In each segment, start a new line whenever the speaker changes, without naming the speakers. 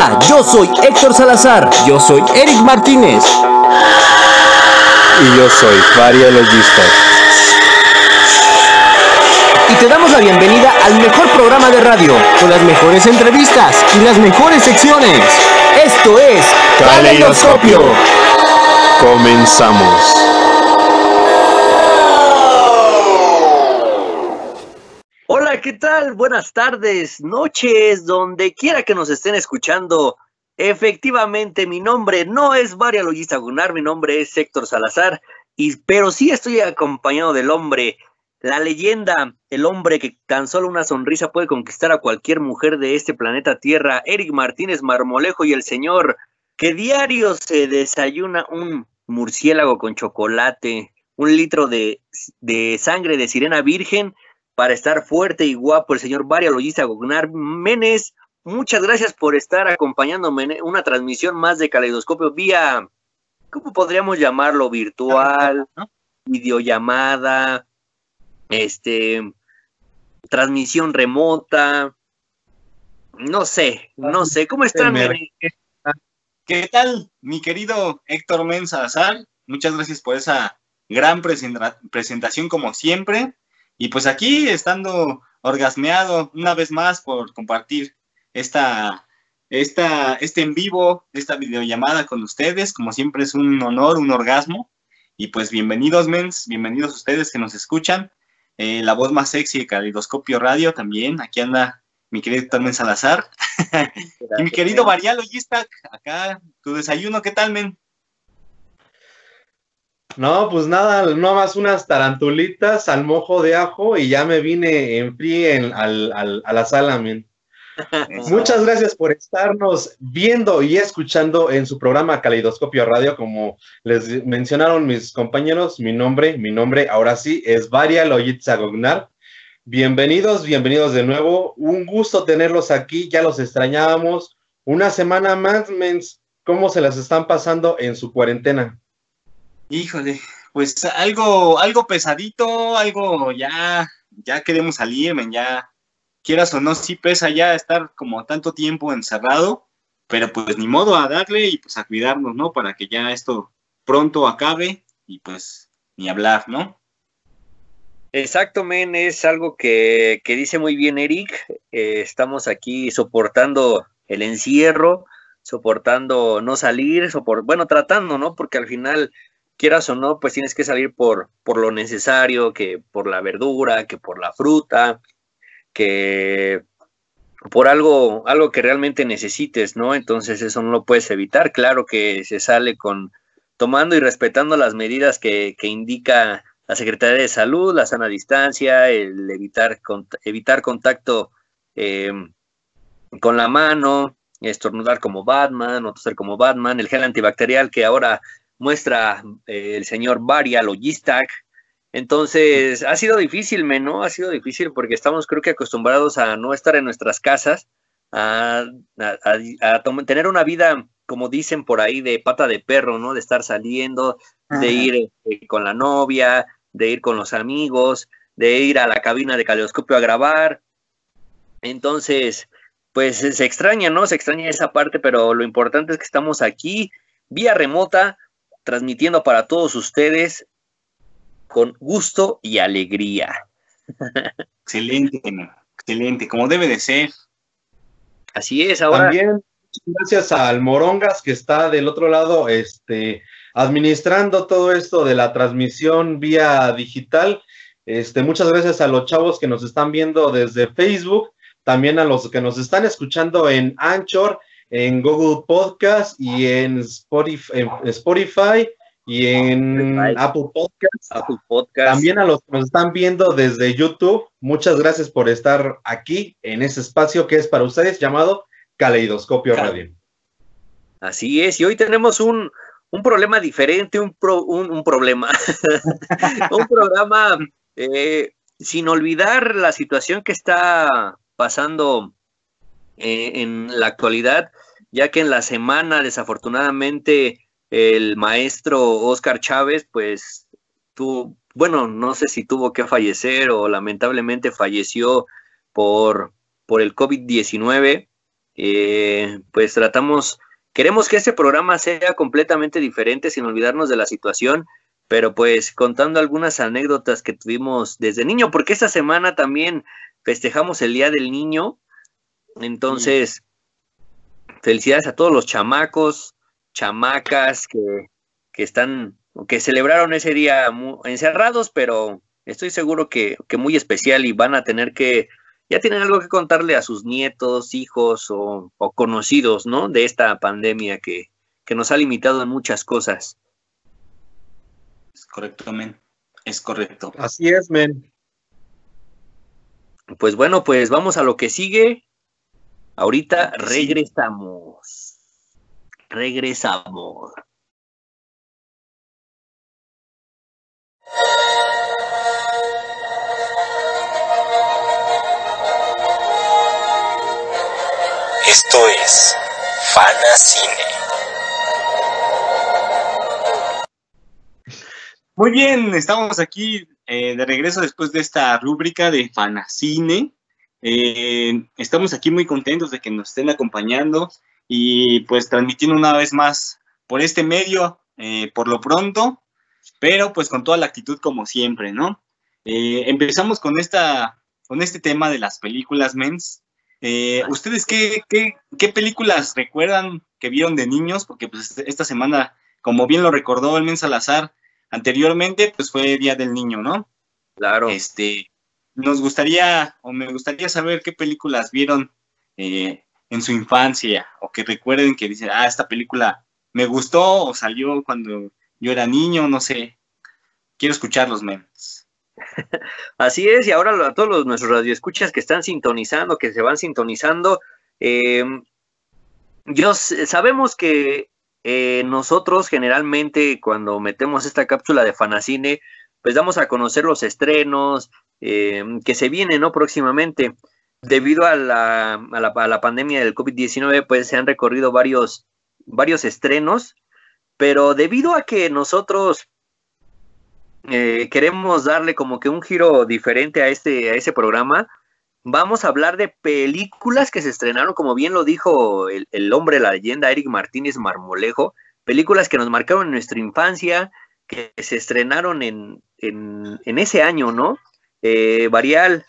Hola, yo soy Héctor Salazar.
Yo soy Eric Martínez.
Y yo soy María Logista.
Y te damos la bienvenida al mejor programa de radio,
con las mejores entrevistas y las mejores secciones.
Esto es
Caleidoscopio. Comenzamos.
¿Qué tal? Buenas tardes, noches, donde quiera que nos estén escuchando. Efectivamente, mi nombre no es María Logista Gunar, mi nombre es Héctor Salazar, y, pero sí estoy acompañado del hombre, la leyenda, el hombre que tan solo una sonrisa puede conquistar a cualquier mujer de este planeta Tierra, Eric Martínez Marmolejo y el señor que diario se desayuna un murciélago con chocolate, un litro de, de sangre de sirena virgen para estar fuerte y guapo, el señor Varia Logista Gognar Menes. Muchas gracias por estar acompañándome en una transmisión más de Caleidoscopio vía, ¿cómo podríamos llamarlo? Virtual, videollamada, este, transmisión remota, no sé, no sé, ¿cómo están?
¿Qué tal, mi querido Héctor Mensazar? Muchas gracias por esa gran presentación como siempre. Y pues aquí estando orgasmeado una vez más por compartir esta, esta, este en vivo, esta videollamada con ustedes. Como siempre es un honor, un orgasmo. Y pues bienvenidos, mens, bienvenidos ustedes que nos escuchan. Eh, la voz más sexy de Calidoscopio Radio también. Aquí anda mi querido Carmen Salazar. y mi querido Mariano Gistak, acá, tu desayuno, ¿qué tal, men?
No, pues nada, no más unas tarantulitas al mojo de ajo y ya me vine en frío a la sala, men. Muchas gracias por estarnos viendo y escuchando en su programa Caleidoscopio Radio. Como les mencionaron mis compañeros, mi nombre, mi nombre ahora sí es Varia Loyitza Gognar. Bienvenidos, bienvenidos de nuevo. Un gusto tenerlos aquí, ya los extrañábamos. Una semana más, mens. ¿Cómo se las están pasando en su cuarentena?
Híjole, pues algo, algo pesadito, algo ya, ya queremos salir, men, ya quieras o no, sí pesa ya estar como tanto tiempo encerrado, pero pues ni modo a darle y pues a cuidarnos, ¿no? Para que ya esto pronto acabe y pues ni hablar, ¿no?
Exacto, men, es algo que, que dice muy bien Eric. Eh, estamos aquí soportando el encierro, soportando no salir, bueno, tratando, ¿no? Porque al final quieras o no, pues tienes que salir por, por lo necesario, que por la verdura, que por la fruta, que por algo, algo que realmente necesites, ¿no? Entonces eso no lo puedes evitar. Claro que se sale con tomando y respetando las medidas que, que indica la Secretaría de Salud, la sana distancia, el evitar, evitar contacto eh, con la mano, estornudar como Batman o toser como Batman, el gel antibacterial que ahora muestra eh, el señor Varia Logistac. Entonces, ha sido difícil, ¿no? Ha sido difícil porque estamos, creo que, acostumbrados a no estar en nuestras casas, a, tener una vida, como dicen por ahí, de pata de perro, ¿no? De estar saliendo, de ir eh, con la novia, de ir con los amigos, de ir a la cabina de caleidoscopio a grabar. Entonces, pues se extraña, ¿no? Se extraña esa parte, pero lo importante es que estamos aquí, vía remota, transmitiendo para todos ustedes con gusto y alegría.
Excelente, excelente, como debe de ser.
Así es, ahora.
También gracias al Morongas que está del otro lado, este, administrando todo esto de la transmisión vía digital. Este, muchas gracias a los chavos que nos están viendo desde Facebook, también a los que nos están escuchando en Anchor en Google Podcast y en Spotify, y en Apple Podcast. También a los que nos están viendo desde YouTube, muchas gracias por estar aquí en ese espacio que es para ustedes llamado Caleidoscopio Radio.
Así es, y hoy tenemos un, problema diferente, un, un, problema, un programa eh, sin olvidar la situación que está pasando eh, en la actualidad, ya que en la semana, desafortunadamente, el maestro Oscar Chávez, pues, tuvo, bueno, no sé si tuvo que fallecer o lamentablemente falleció por, por el COVID-19. eh, pues tratamos, queremos que este programa sea completamente diferente sin olvidarnos de la situación, pero pues contando algunas anécdotas que tuvimos desde niño, porque esta semana también festejamos el Día del Niño, entonces, felicidades a todos los chamacos, chamacas que, que están, que celebraron ese día encerrados, pero estoy seguro que, que muy especial y van a tener que ya tienen algo que contarle a sus nietos, hijos o, conocidos, ¿no? De esta pandemia que, que, nos ha limitado en muchas cosas.
Es correcto, men. Es correcto.
Así es, men.
Pues bueno, pues vamos a lo que sigue. Ahorita regresamos. Regresamos.
Esto es Fanacine.
Muy bien, estamos aquí eh, de regreso después de esta rúbrica de Fanacine. Eh, estamos aquí muy contentos de que nos estén acompañando y pues transmitiendo una vez más por este medio, eh, por lo pronto, pero pues con toda la actitud como siempre, ¿no? empezamos con, esta, con este tema de las películas, mens. Eh, ¿Ustedes qué, qué, películas recuerdan que vieron de niños? Porque pues esta semana, como bien lo recordó el Men Salazar anteriormente, pues fue Día del Niño, ¿no?
Claro.
Este, nos gustaría, o me gustaría saber qué películas vieron eh, en su infancia, o que recuerden que dicen, ah, esta película me gustó, o salió cuando yo era niño, no sé. Quiero escucharlos, mens.
Así es, y ahora a todos los, nuestros radioescuchas que están sintonizando, que se van sintonizando, eh, yo, sabemos que eh, nosotros generalmente cuando metemos esta cápsula de Fanacine, pues damos a conocer los estrenos eh, que se vienen ¿no? próximamente. Debido a la, a la, a la pandemia del COVID-19, pues se han recorrido varios, varios estrenos, pero debido a que nosotros eh, queremos darle como que un giro diferente a este, a ese programa. Vamos a hablar de películas que se estrenaron, como bien lo dijo el, el hombre, la leyenda Eric Martínez Marmolejo, películas que nos marcaron en nuestra infancia, que se estrenaron en, en, ese año, ¿no? Eh, Varial.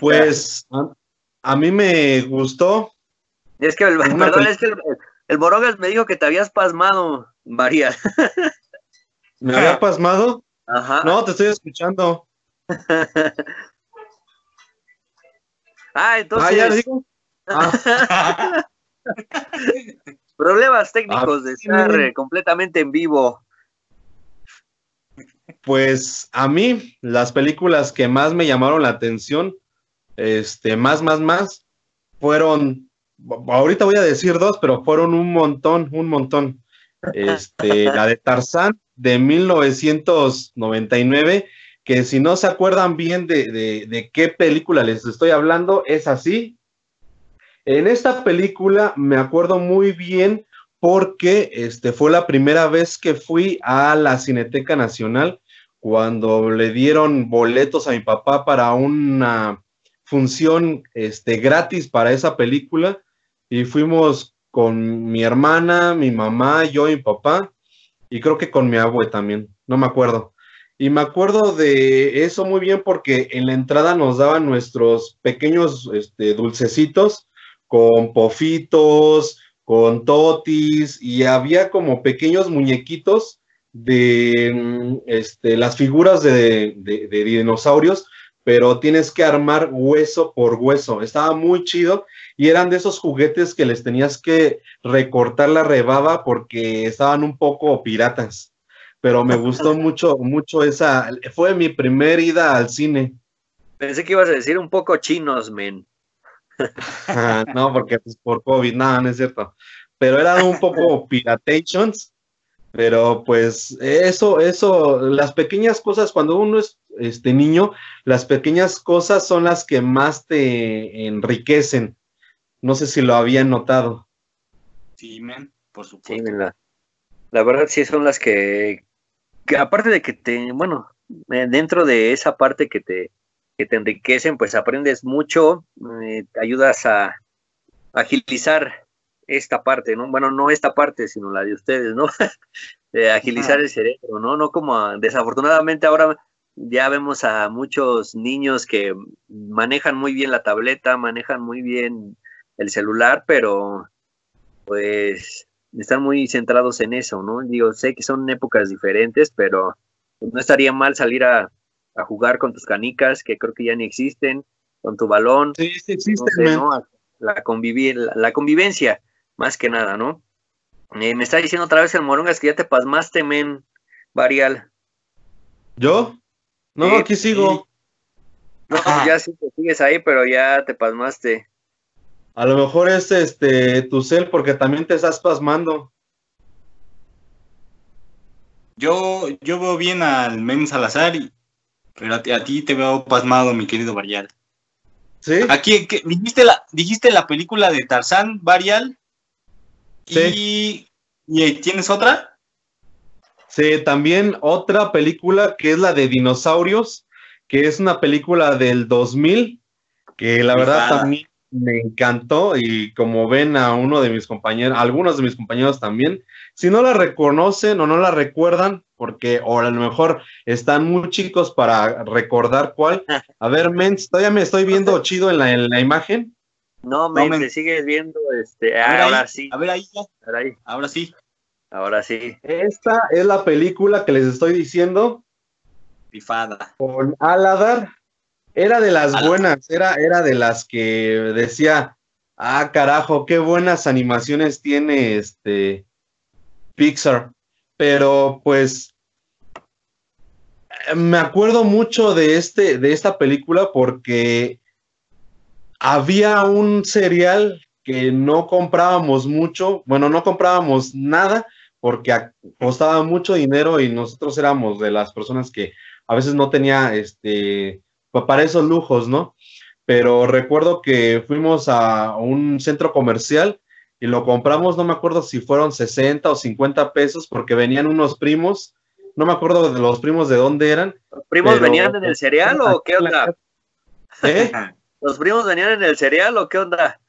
Pues a, mí me gustó.
Es que, el, perdón, es que el, el Morogas me dijo que te habías pasmado, Varial.
¿Me había pasmado? Ajá. No, te estoy escuchando.
ah, entonces. Ah, ya digo. Ah. Problemas técnicos de estar completamente en vivo.
Pues a mí, las películas que más me llamaron la atención, este, más, más, más, fueron, ahorita voy a decir dos, pero fueron un montón, un montón. Este, la de Tarzán, de 1999, que si no se acuerdan bien de, qué película les estoy hablando, es así. En esta película me acuerdo muy bien porque este, fue la primera vez que fui a la Cineteca Nacional cuando le dieron boletos a mi papá para una función este, gratis para esa película y fuimos con mi hermana, mi mamá, yo y mi papá y creo que con mi abue también, no me acuerdo. Y me acuerdo de eso muy bien porque en la entrada nos daban nuestros pequeños este, dulcecitos con pofitos, con totis y había como pequeños muñequitos de mm, este, las figuras de, de, de dinosaurios, pero tienes que armar hueso por hueso. Estaba muy chido y eran de esos juguetes que les tenías que recortar la rebaba porque estaban un poco piratas. Pero me gustó mucho, mucho esa. Fue mi primer ida al cine.
Pensé que ibas a decir un poco chinos, men.
Ah, no, porque pues, por COVID, nada, no es cierto. Pero eran un poco piratations. Pero pues eso, eso, las pequeñas cosas, cuando uno es este niño, las pequeñas cosas son las que más te enriquecen no sé si lo habían notado.
Sí, men, por supuesto. Sí,
la, la verdad sí son las que, que, aparte de que te, bueno, eh, dentro de esa parte que te, que te enriquecen, pues aprendes mucho, eh, ayudas a agilizar esta parte, ¿no? Bueno, no esta parte, sino la de ustedes, ¿no? de agilizar el cerebro, ¿no? No como desafortunadamente ahora ya vemos a muchos niños que manejan muy bien la tableta, manejan muy bien el celular, pero pues están muy centrados en eso, ¿no? Digo, sé que son épocas diferentes, pero no estaría mal salir a, jugar con tus canicas, que creo que ya ni existen, con tu balón.
Sí, sí existen,
La, convivir, la, convivencia, más que nada, ¿no? Eh, me está diciendo otra vez el Morongas que ya te pasmaste, men, Varial.
¿Yo? No, aquí sigo.
No, ya sí te sigues ahí, pero ya te pasmaste.
A lo mejor es este tu cel porque también te estás pasmando.
Yo, yo veo bien al Men Salazar, pero a ti, te veo pasmado, mi querido Varial.
¿Sí?
Aquí, dijiste, la, dijiste la película de Tarzán, Varial. Sí. Y, ¿Y tienes otra?
Sí, también otra película que es la de dinosaurios, que es una película del 2000, que la verdad también me encantó y como ven a uno de mis compañeros, algunos de mis compañeros también, si no la reconocen o no la recuerdan, porque o a lo mejor están muy chicos para recordar cuál. A ver, Mens, todavía me estoy viendo chido en la, en la imagen.
No, te sigues viendo, este, ahora sí.
A ver ahí, ahora sí.
Ahora sí.
Esta es la película que les estoy diciendo.
Pifada.
Con Aladar. Era de las buenas, era, era de las que decía, ah, carajo, qué buenas animaciones tiene este Pixar. Pero pues me acuerdo mucho de este, de esta película porque había un serial que no comprábamos mucho, bueno, no comprábamos nada, porque costaba mucho dinero y nosotros éramos de las personas que a veces no tenía este para esos lujos, ¿no? Pero recuerdo que fuimos a un centro comercial y lo compramos, no me acuerdo si fueron 60 o 50 pesos porque venían unos primos, no me acuerdo de los primos de dónde eran.
¿Los primos venían en el cereal o qué onda? ¿Eh? ¿Los primos venían en el cereal o qué onda?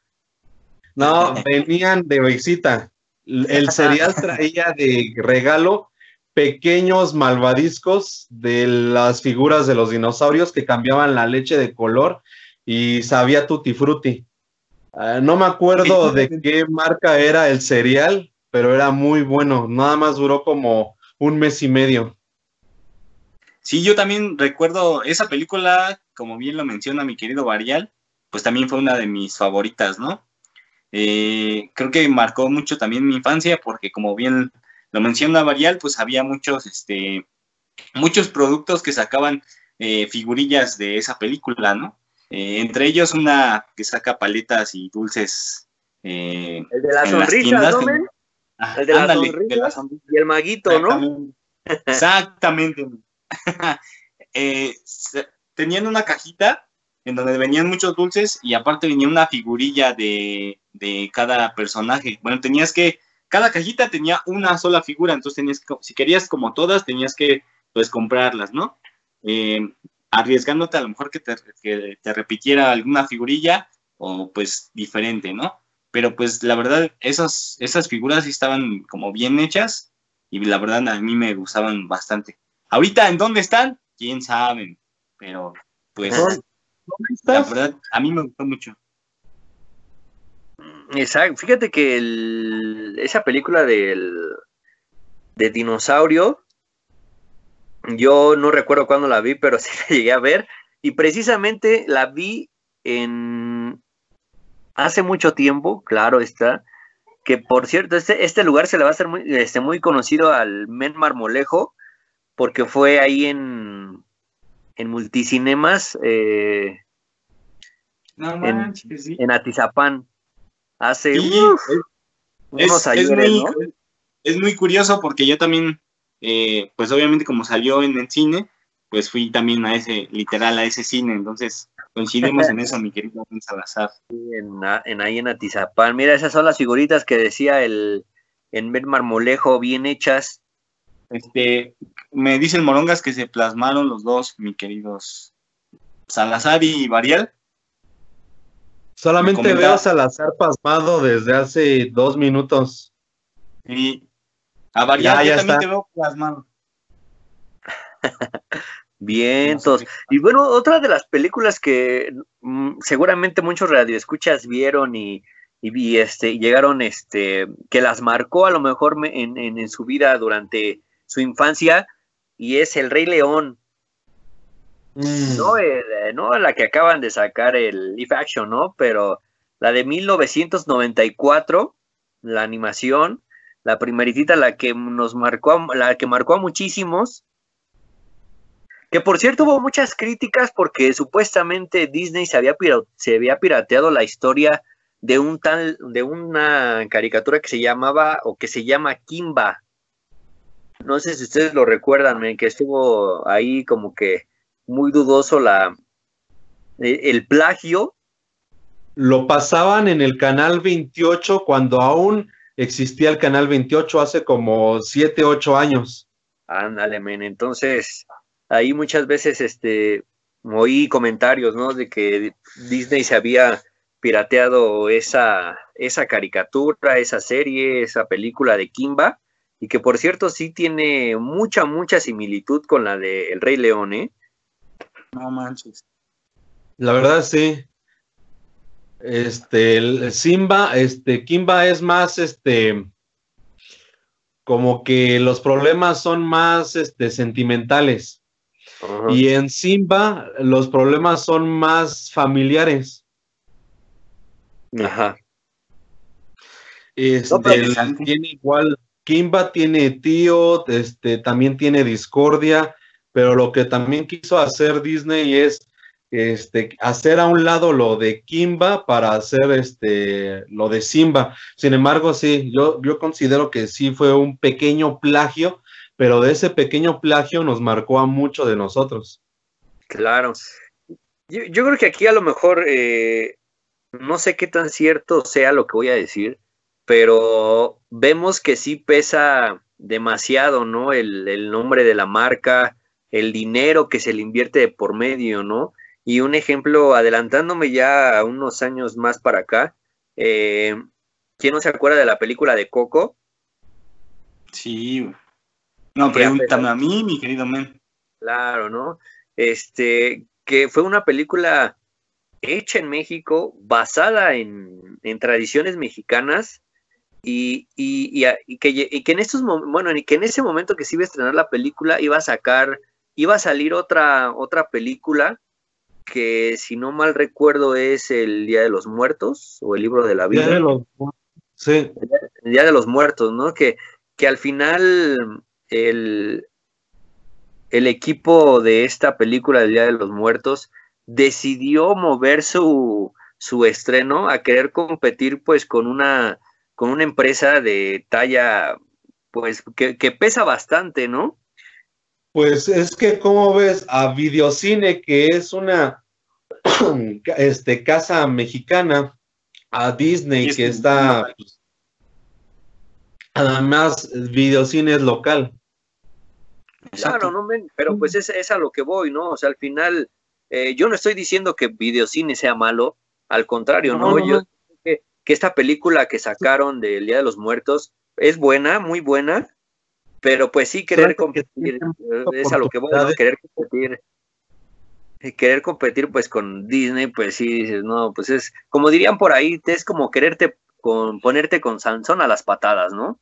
No, venían de visita. El cereal traía de regalo pequeños malvadiscos de las figuras de los dinosaurios que cambiaban la leche de color y sabía tutti frutti. Ah, no me acuerdo de qué marca era el cereal, pero era muy bueno. Nada más duró como un mes y medio.
Sí, yo también recuerdo esa película, como bien lo menciona mi querido Varial, pues también fue una de mis favoritas, ¿no? Eh, creo que marcó mucho también mi infancia porque como bien lo menciona Varial, pues había muchos, este, muchos productos que sacaban eh, figurillas de esa película, ¿no? Eh, entre ellos una que saca paletas y dulces.
el de la sonrisa, ¿no, el de, la sonrisa, y el maguito, ¿no?
Exactamente. tenían una cajita en donde venían muchos dulces y aparte venía una figurilla de, cada personaje. Bueno, tenías que, cada cajita tenía una sola figura, entonces tenías que, si querías como todas, tenías que, pues, comprarlas, ¿no? Eh, arriesgándote a lo mejor que te, que te repitiera alguna figurilla o pues diferente, ¿no? Pero pues la verdad, esas, esas figuras sí estaban como bien hechas y la verdad a mí me gustaban bastante. Ahorita, ¿en dónde están? ¿Quién sabe? Pero pues la verdad, a mí me gustó mucho.
Exacto. Fíjate que esa película del de dinosaurio, yo no recuerdo cuándo la vi, pero sí la llegué a ver. Y precisamente la vi en hace mucho tiempo, claro está, que por cierto, este, este lugar se le va a hacer muy, este, muy conocido al Men Marmolejo, porque fue ahí en, en multicinemas eh, en, Atizapán. Hace
unos es, muy, es muy curioso porque yo también, eh, pues obviamente como salió en el cine, pues fui también a ese, literal, a ese cine, entonces coincidimos en eso, mi querido Salazar.
en, en, ahí en Atizapán, mira, esas son las figuritas que decía el en ver marmolejo, bien hechas.
Este, me dicen morongas que se plasmaron los dos, mi queridos Salazar y Varial.
Solamente veo a Salazar pasmado desde hace dos minutos.
Y a variar,
Ya,
yo
ya
también
está.
te veo plasmado. Qué-
y bueno, otra de las películas que mm, seguramente muchos radioescuchas vieron y, y, este, y llegaron, este, que las marcó a lo mejor me- en, en- en su vida durante su infancia, y es El Rey León,
Mm.
no, eh, no la que acaban de sacar el live action, ¿no? Pero la de 1994, la animación, la primeritita, la que nos marcó, a- la que marcó a muchísimos, que por cierto hubo muchas críticas porque supuestamente Disney se había, se había pirateado la historia de un tal, de una caricatura que se llamaba o que se llama Kimba. No sé si ustedes lo recuerdan, men, que estuvo ahí como que muy dudoso la e- el plagio.
Lo pasaban en el canal 28 cuando aún existía el canal 28 hace como 7, 8 años.
Ándale, men. Entonces, ahí muchas veces este oí comentarios, ¿no? De que Disney se había pirateado esa, esa caricatura, esa serie, esa película de Kimba, y que por cierto sí tiene mucha, mucha similitud con la de El Rey León, ¿eh?
No manches.
La verdad sí. Este, el Simba, este, Kimba es más, este, como que los problemas son más, este, sentimentales.
Ajá.
Y en Simba los problemas son más familiares.
Ajá.
Este,
No,
tiene igual, Kimba tiene tío, este, también tiene discordia, pero lo que también quiso hacer Disney es este, hacer a un lado lo de Kimba para hacer este, lo de Simba. Sin embargo, sí, yo, yo considero que sí fue un pequeño plagio, pero de ese pequeño plagio nos marcó a mucho de nosotros.
Claro. Yo, yo creo que aquí a lo mejor eh, no sé qué tan cierto sea lo que voy a decir, pero vemos que sí pesa demasiado, ¿no? El, el nombre de la marca, el dinero que se le invierte de por medio, ¿no? Y un ejemplo, adelantándome ya a unos años más para acá, eh, ¿quién no se acuerda de la película de Coco?
Sí. No, pregúntame a mí, mi querido men.
Claro, ¿no? Este, que fue una película hecha en México, basada en, en tradiciones mexicanas, y, y, y a- y que, y que en estos bueno, y que en ese momento que se iba a estrenar la película, iba a sacar, iba a salir otra, otra película que si no mal recuerdo es el Día de los Muertos o el libro de la vida.
Ya de los- Sí,
El Día de los Muertos, ¿no? Que, que al final el, el equipo de esta película del Día de los Muertos decidió mover su, su estreno a querer competir pues con una, con una empresa de talla pues que, que pesa bastante, ¿no?
Pues es que, como ves, a Videocine, que es una este, casa mexicana, a Disney, que está. pues, además, Videocine es local.
Claro, no, men, pero pues es, es a lo que voy, ¿no? O sea, al final, eh, yo no estoy diciendo que videocine sea malo, al contrario, ¿no?
No, no,
yo
no.
Que, esta película que sacaron del Día de los Muertos es buena, muy buena, pero pues sí querer
que
competir, eh, es a lo que voy, ¿no? Querer competir, querer competir pues con Disney, pues sí, dices, no, pues es, como dirían por ahí, es como quererte con, ponerte con Sansón a las patadas, ¿no?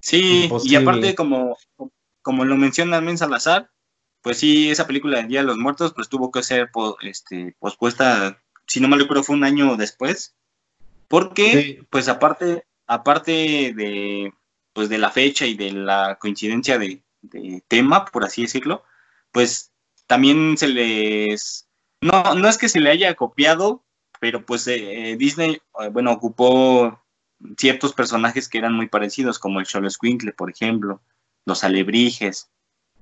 Sí, y aparte, como, como lo menciona Men Salazar, pues sí, esa película del Día de los Muertos, pues tuvo que ser po- este, pospuesta, si no me recuerdo, fue un año después, porque,
Sí.
pues aparte, aparte de, pues de la fecha y de la coincidencia de, de tema, por así decirlo, pues también se les, no, no es que se le haya copiado, pero pues eh, Disney, eh, bueno, ocupó ciertos personajes que eran muy parecidos, como el Xoloscuincle, por ejemplo, los alebrijes.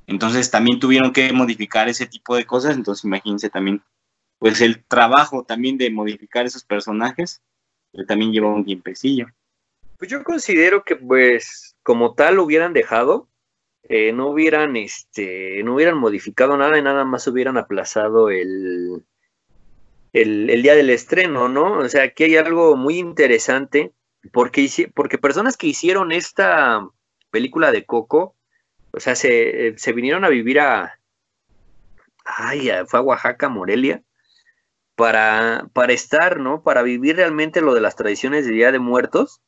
Entonces también tuvieron que modificar ese tipo de cosas, entonces imagínense también, pues el trabajo también de modificar esos personajes, eh, también lleva un tiempecillo.
Pues yo considero que pues como tal lo hubieran dejado, eh, no hubieran este, no hubieran modificado nada y nada más hubieran aplazado el el, día del estreno, ¿no? O sea, aquí hay algo muy interesante, porque, porque personas que hicieron esta película de Coco, o sea, se, se vinieron a vivir a, ay, fue a Oaxaca, Morelia, para, para estar, ¿no? Para vivir realmente lo de las tradiciones de Día de Muertos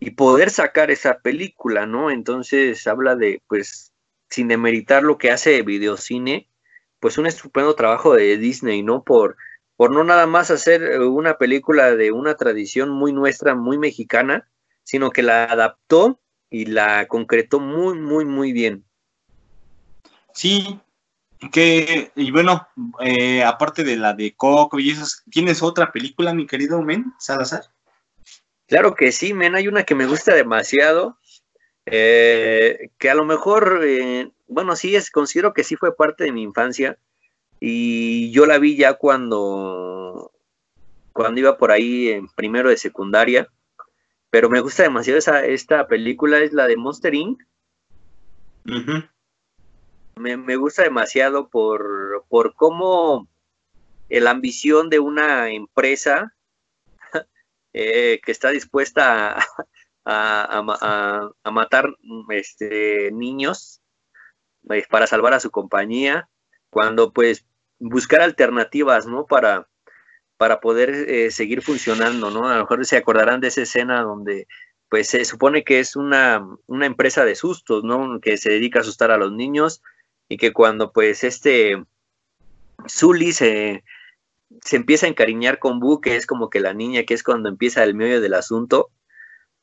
y poder sacar esa película, ¿no? Entonces habla de, pues, sin demeritar lo que hace Videocine, pues un estupendo trabajo de Disney, ¿no? Por, por no nada más hacer una película de una tradición muy nuestra, muy mexicana, sino que la adaptó y la concretó muy, muy, muy bien.
Sí, que, y bueno, eh, aparte de la de Coco y esas, ¿tienes otra película, mi querido Men Salazar?
Claro que sí, Men, hay una que me gusta demasiado, eh, que a lo mejor, eh, bueno, sí, es, considero que sí fue parte de mi infancia, y yo la vi ya cuando, cuando iba por ahí en primero de secundaria, pero me gusta demasiado esa, esta película, es la de Monster Inc me, gusta demasiado por, por cómo la ambición de una empresa eh, que está dispuesta a, a, matar este, niños eh, para salvar a su compañía, cuando pues buscar alternativas, ¿no? Para, para poder eh, seguir funcionando, ¿no? A lo mejor se acordarán de esa escena donde pues se supone que es una, una empresa de sustos, ¿no? Que se dedica a asustar a los niños y que cuando pues este Zully se, se empieza a encariñar con Bu, que es como que la niña, que es cuando empieza el medio del asunto,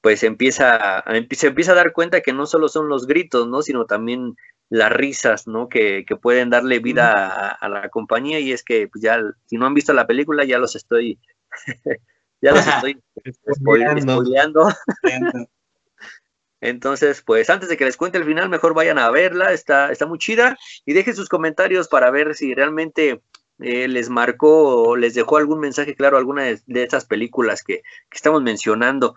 pues empieza a, se empieza a dar cuenta que no solo son los gritos, ¿no? Sino también las risas, ¿no? Que, que pueden darle vida a, la compañía y es que pues, ya, si no han visto la película, ya los estoy, ya los estoy spoileando. Entonces, pues antes de que les cuente el final, mejor vayan a verla, está, está muy chida y dejen sus comentarios para ver si realmente eh, les marcó o les dejó algún mensaje claro alguna de, esas películas que, estamos mencionando.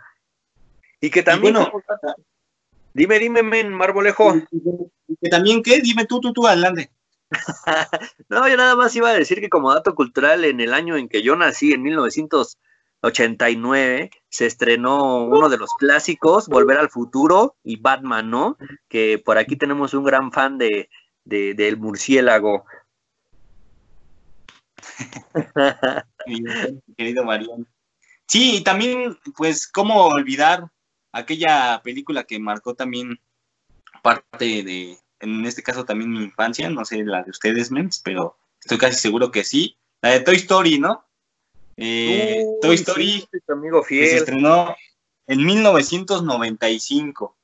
Y que también... dime, dime, men, Marbolejo.
¿Que también qué? Dime tú, tú, tú, adelante.
no, yo nada más iba a decir que como dato cultural, en el año en que yo nací, en 1900 89 se estrenó uno de los clásicos, Volver al Futuro y Batman, ¿no? Que por aquí tenemos un gran fan de, del murciélago.
querido Mariano. Sí, y también, pues, ¿cómo olvidar aquella película que marcó también parte de, en este caso también mi infancia, no sé la de ustedes, mens, pero estoy casi seguro que sí, la de Toy Story, ¿no? Eh, Toy Story
amigo fiel.
se estrenó en 1995.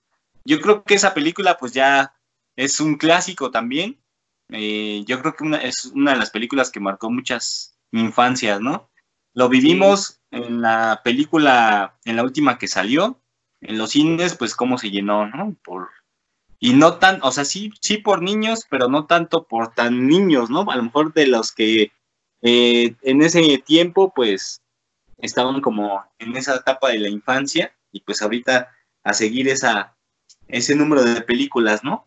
Yo creo que esa película pues ya es un clásico también. Eh, yo creo que es una de las películas que marcó muchas infancias, ¿no? Lo vivimos en la película, en la última que salió, en los cines, pues cómo se llenó, ¿no? Por, y no tan, o sea, sí, sí por niños, pero no tanto por tan niños, ¿no? A lo mejor de los que eh, en ese tiempo, pues, estaban como en esa etapa de la infancia y pues ahorita a seguir esa, ese número de películas, ¿no?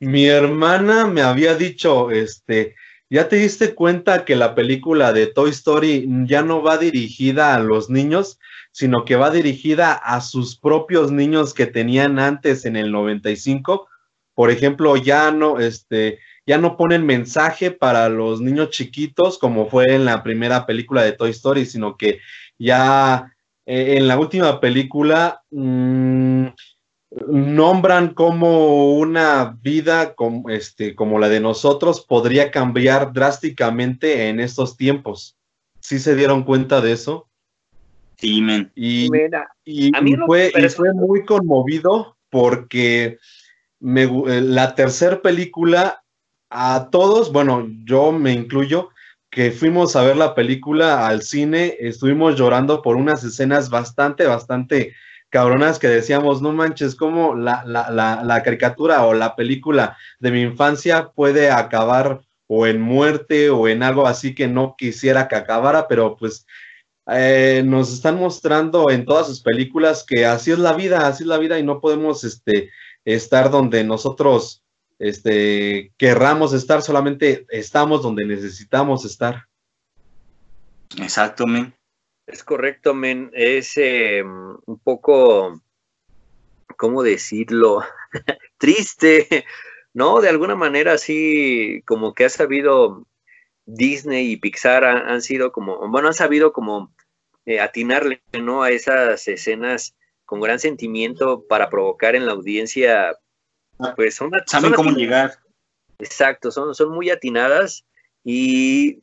Mi hermana me había dicho, este, ¿ya te diste cuenta que la película de Toy Story ya no va dirigida a los niños, sino que va dirigida a sus propios niños que tenían antes en el 95? Por ejemplo, ya no, este, ya no ponen mensaje para los niños chiquitos como fue en la primera película de Toy Story, sino que ya eh, en la última película mm, nombran como una vida como, este, como la de nosotros podría cambiar drásticamente en estos tiempos. ¿Sí se dieron cuenta de eso?
Sí, men.
Y, fue, y fue muy conmovido porque me, eh, la tercera película a todos, bueno, yo me incluyo, que fuimos a ver la película al cine, estuvimos llorando por unas escenas bastante, bastante cabronas que decíamos, no manches, cómo la, la, la, caricatura o la película de mi infancia puede acabar o en muerte o en algo así que no quisiera que acabara, pero pues eh, nos están mostrando en todas sus películas que así es la vida, así es la vida y no podemos este, estar donde nosotros este, querramos estar, solamente estamos donde necesitamos estar.
Exacto, men.
Es correcto, men. Es eh, un poco, ¿cómo decirlo? Triste, ¿no? De alguna manera sí, como que ha sabido Disney y Pixar han, han sido como, bueno, han sabido como eh, atinarle, ¿no? A esas escenas con gran sentimiento para provocar en la audiencia, pues son...
Saben
son
cómo llegar.
Exacto, son, son muy atinadas y,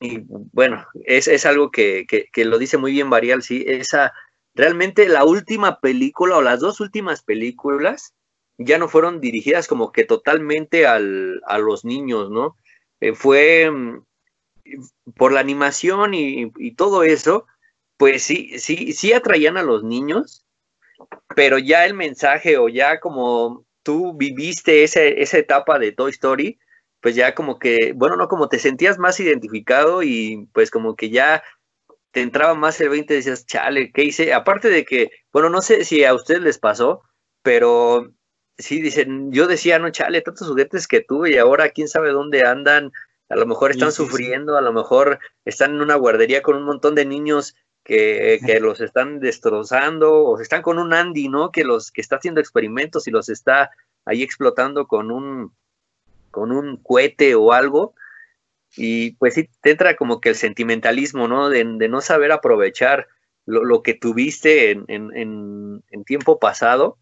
y, bueno, es, es algo que, que, que lo dice muy bien Varial, sí, esa, realmente la última película o las dos últimas películas ya no fueron dirigidas como que totalmente al, a los niños, ¿no? Eh, fue mm, por la animación y, y todo eso, pues sí, sí, sí atraían a los niños, pero ya el mensaje o ya como tú viviste ese, esa etapa de Toy Story, pues ya como que, bueno, no, como te sentías más identificado y pues como que ya te entraba más el 20 y decías, chale, ¿qué hice? Aparte de que, bueno, no sé si a ustedes les pasó, pero sí dicen, yo decía, no, chale, tantos juguetes que tuve y ahora quién sabe dónde andan, a lo mejor están
Sí, sí, sí.
sufriendo, a lo mejor están en una guardería con un montón de niños que, que los están destrozando, o están con un Andy, ¿no? Que los que está haciendo experimentos y los está ahí explotando con un con un cohete o algo. Y pues sí, te entra como que el sentimentalismo, ¿no? De, de no saber aprovechar lo, lo que tuviste en, en, en, en tiempo pasado,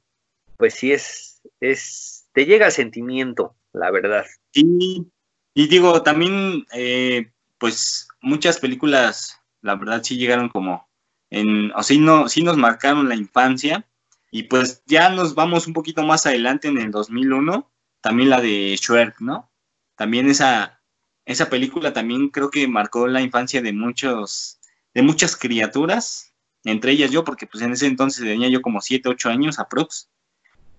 pues sí es, es, te llega el sentimiento, la verdad.
Y, y digo, también, eh, pues muchas películas, la verdad, sí llegaron como en, o sí, no, sí nos marcaron la infancia. Y pues ya nos vamos un poquito más adelante en el 2001, también la de Shrek, ¿no? También esa, esa película también creo que marcó la infancia de muchos, de muchas criaturas, entre ellas yo, porque pues en ese entonces tenía yo como 7, 8 años aprox.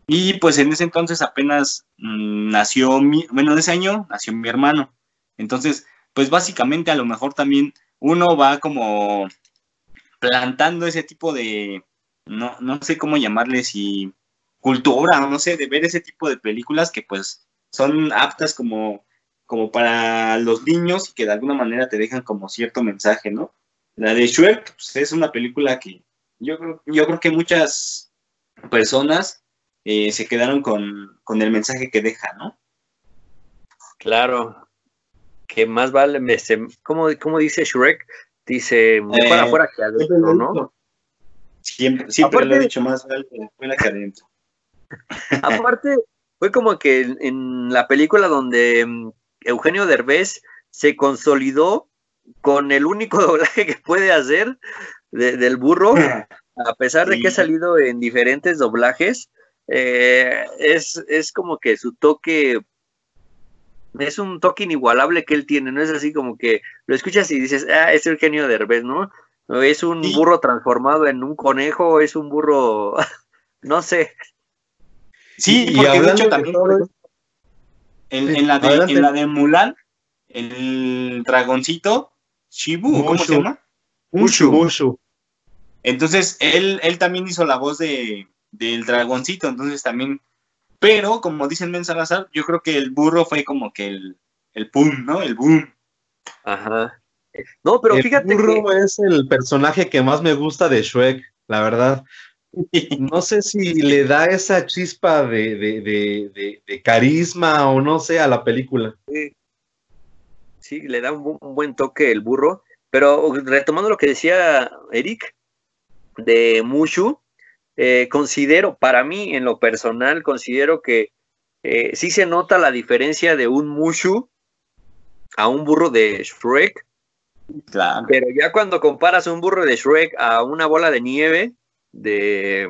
Y pues en ese entonces apenas mm, nació mi, bueno, en ese año nació mi hermano. Entonces, pues básicamente a lo mejor también uno va como plantando ese tipo de, no, no sé cómo llamarle, si cultura no sé, de ver ese tipo de películas que pues son aptas como, como para los niños y que de alguna manera te dejan como cierto mensaje, ¿no? La de Shrek pues, es una película que yo, creo- yo creo que muchas personas eh, se quedaron con, con el mensaje que deja, ¿no?
Claro, que más vale, este, ¿cómo, cómo dice Shrek? Dice, mejor
Eh,
afuera que adentro, ¿no?
Siempre, siempre lo he
Aparte-
dicho más vale afuera que adentro.
Aparte, fue como que en, en la película donde mm, Eugenio Derbez se consolidó con el único doblaje que puede hacer de- del burro, a pesar de que ha salido en diferentes doblajes, eh, es, es como que su toque, es un toque inigualable que él tiene, no es así como que lo escuchas y dices, ah, es Eugenio Derbez, ¿no? No, Es un
Sí.
burro transformado en un conejo, es un burro, no sé.
Sí,
Y- y
porque de hecho también en, en la de, en la de Mulan, el dragoncito, Shibu, ¿cómo se llama?
Mushu. Mushu.
Entonces, él, él también hizo la voz de, del dragoncito, entonces también, pero como dicen Ben Salazar, yo creo que el burro fue como que el, el pum, ¿no? El boom.
Ajá. No, pero
el
fíjate que
burro es el personaje que más me gusta de Shrek, la verdad. No sé si le da esa chispa de, de- de- de- de carisma o no sé a la película.
sí, sí, le da un buen toque el burro, pero retomando lo que decía Eric de Mushu, eh, considero, para mí en lo personal, considero que eh, sí se nota la diferencia de un Mushu a un burro de Shrek,
Claro.
Pero ya cuando comparas un burro de Shrek a una bola de nieve de,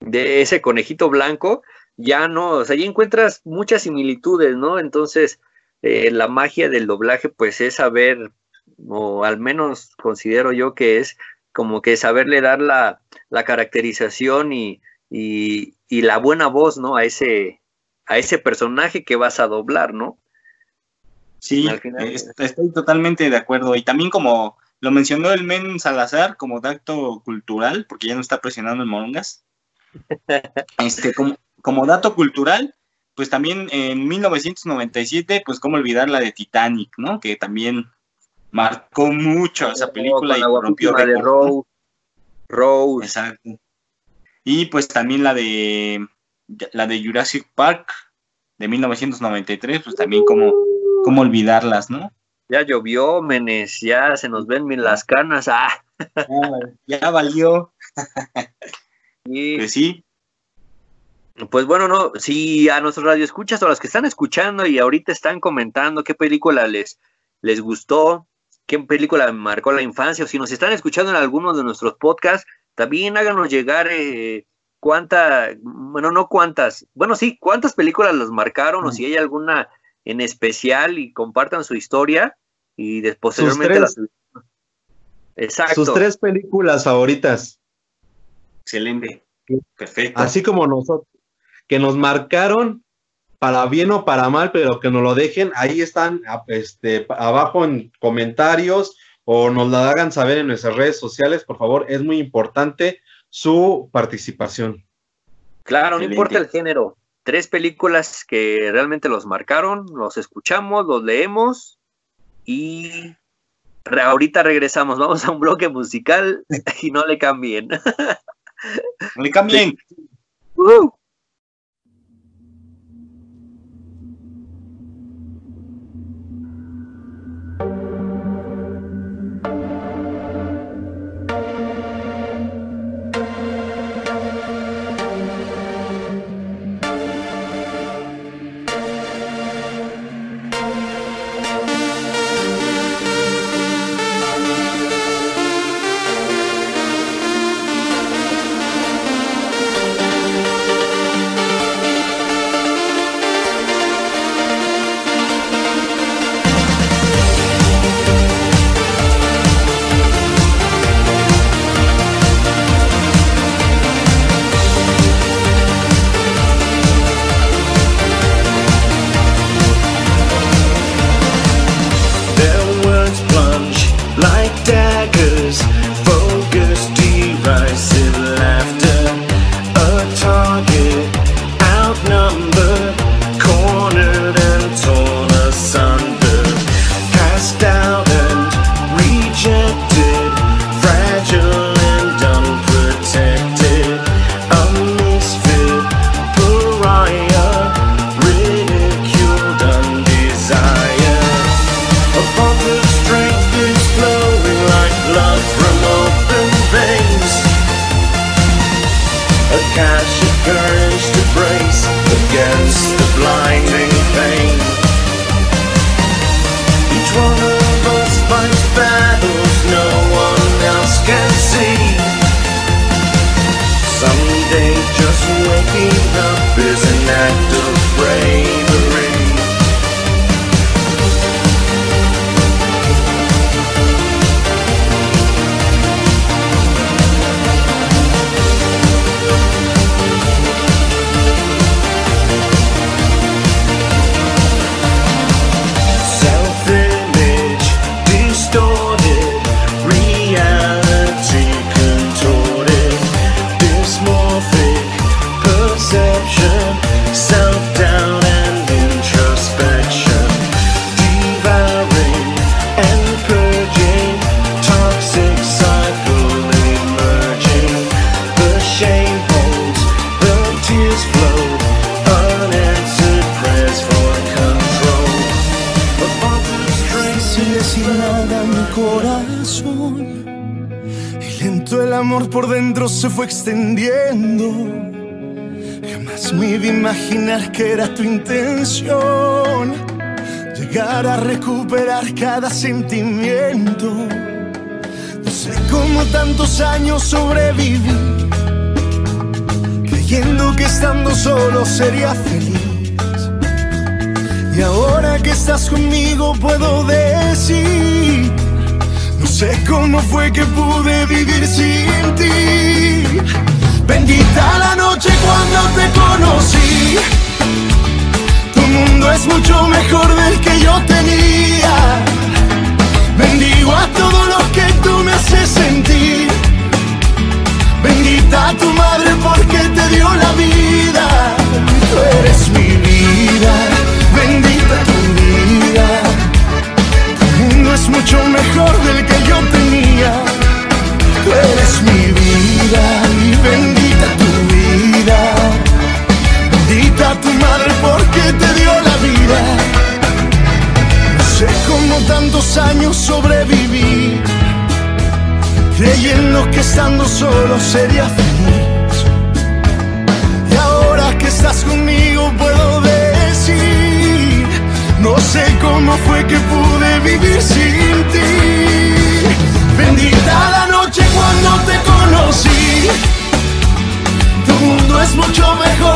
de ese conejito blanco, ya no, o sea, ya encuentras muchas similitudes, ¿no? Entonces, eh, la magia del doblaje, pues es saber, o al menos considero yo que es como que saberle dar la, la caracterización y, y, y la buena voz, ¿no? A ese, a ese personaje que vas a doblar, ¿no?
Sí,
Al final-
est- estoy totalmente de acuerdo. Y también como lo mencionó el Men Salazar como dato cultural, porque ya no está presionando el Morongas. Este, como, como dato cultural, pues también en 1997, pues cómo olvidar la de Titanic, ¿no? Que también marcó mucho esa película y rompió
de. Rose. Rose.
Exacto. Y pues también la de la de Jurassic Park de 1993, pues también como, como olvidarlas, ¿no?
Ya llovió, menes, ya se nos ven las canas. Ah,
Ya valió.
y,
Pues sí,
pues bueno, no, si a nuestros radioescuchas o a los que están escuchando y ahorita están comentando qué película les, les gustó, qué película marcó la infancia, o si nos están escuchando en algunos de nuestros podcasts, también háganos llegar eh, cuánta, bueno, no cuántas, bueno, sí, cuántas películas las marcaron o si hay alguna en especial y compartan su historia y después posteriormente
tres-
las- Exacto.
Sus tres películas favoritas,
excelente. Perfecto.
así como nosotros, que nos marcaron para bien o para mal, pero que nos lo dejen, ahí están este, abajo en comentarios o nos la hagan saber en nuestras redes sociales, por favor, es muy importante su participación.
Claro, no importa el género. Tres películas que realmente los marcaron, los escuchamos, los leemos y re- ahorita regresamos. Vamos a un bloque musical y no le cambien.
No le cambien.
Uh.
Mucho mejor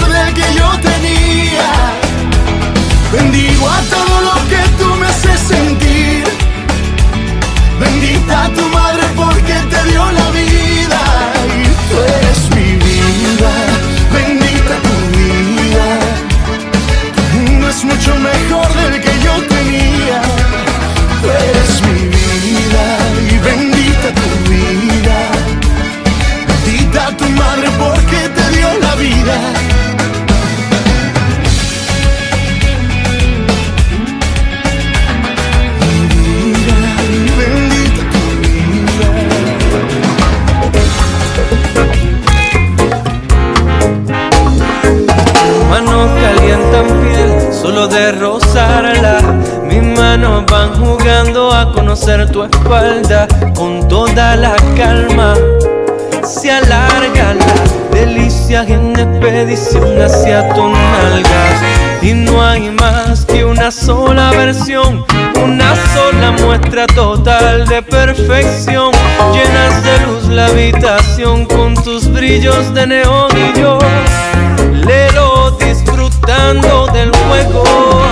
expedición hacia tus nalgas. Y no hay más que una sola versión, una sola muestra total de perfección. Llenas de luz la habitación con tus brillos de neón y yo lero disfrutando del juego.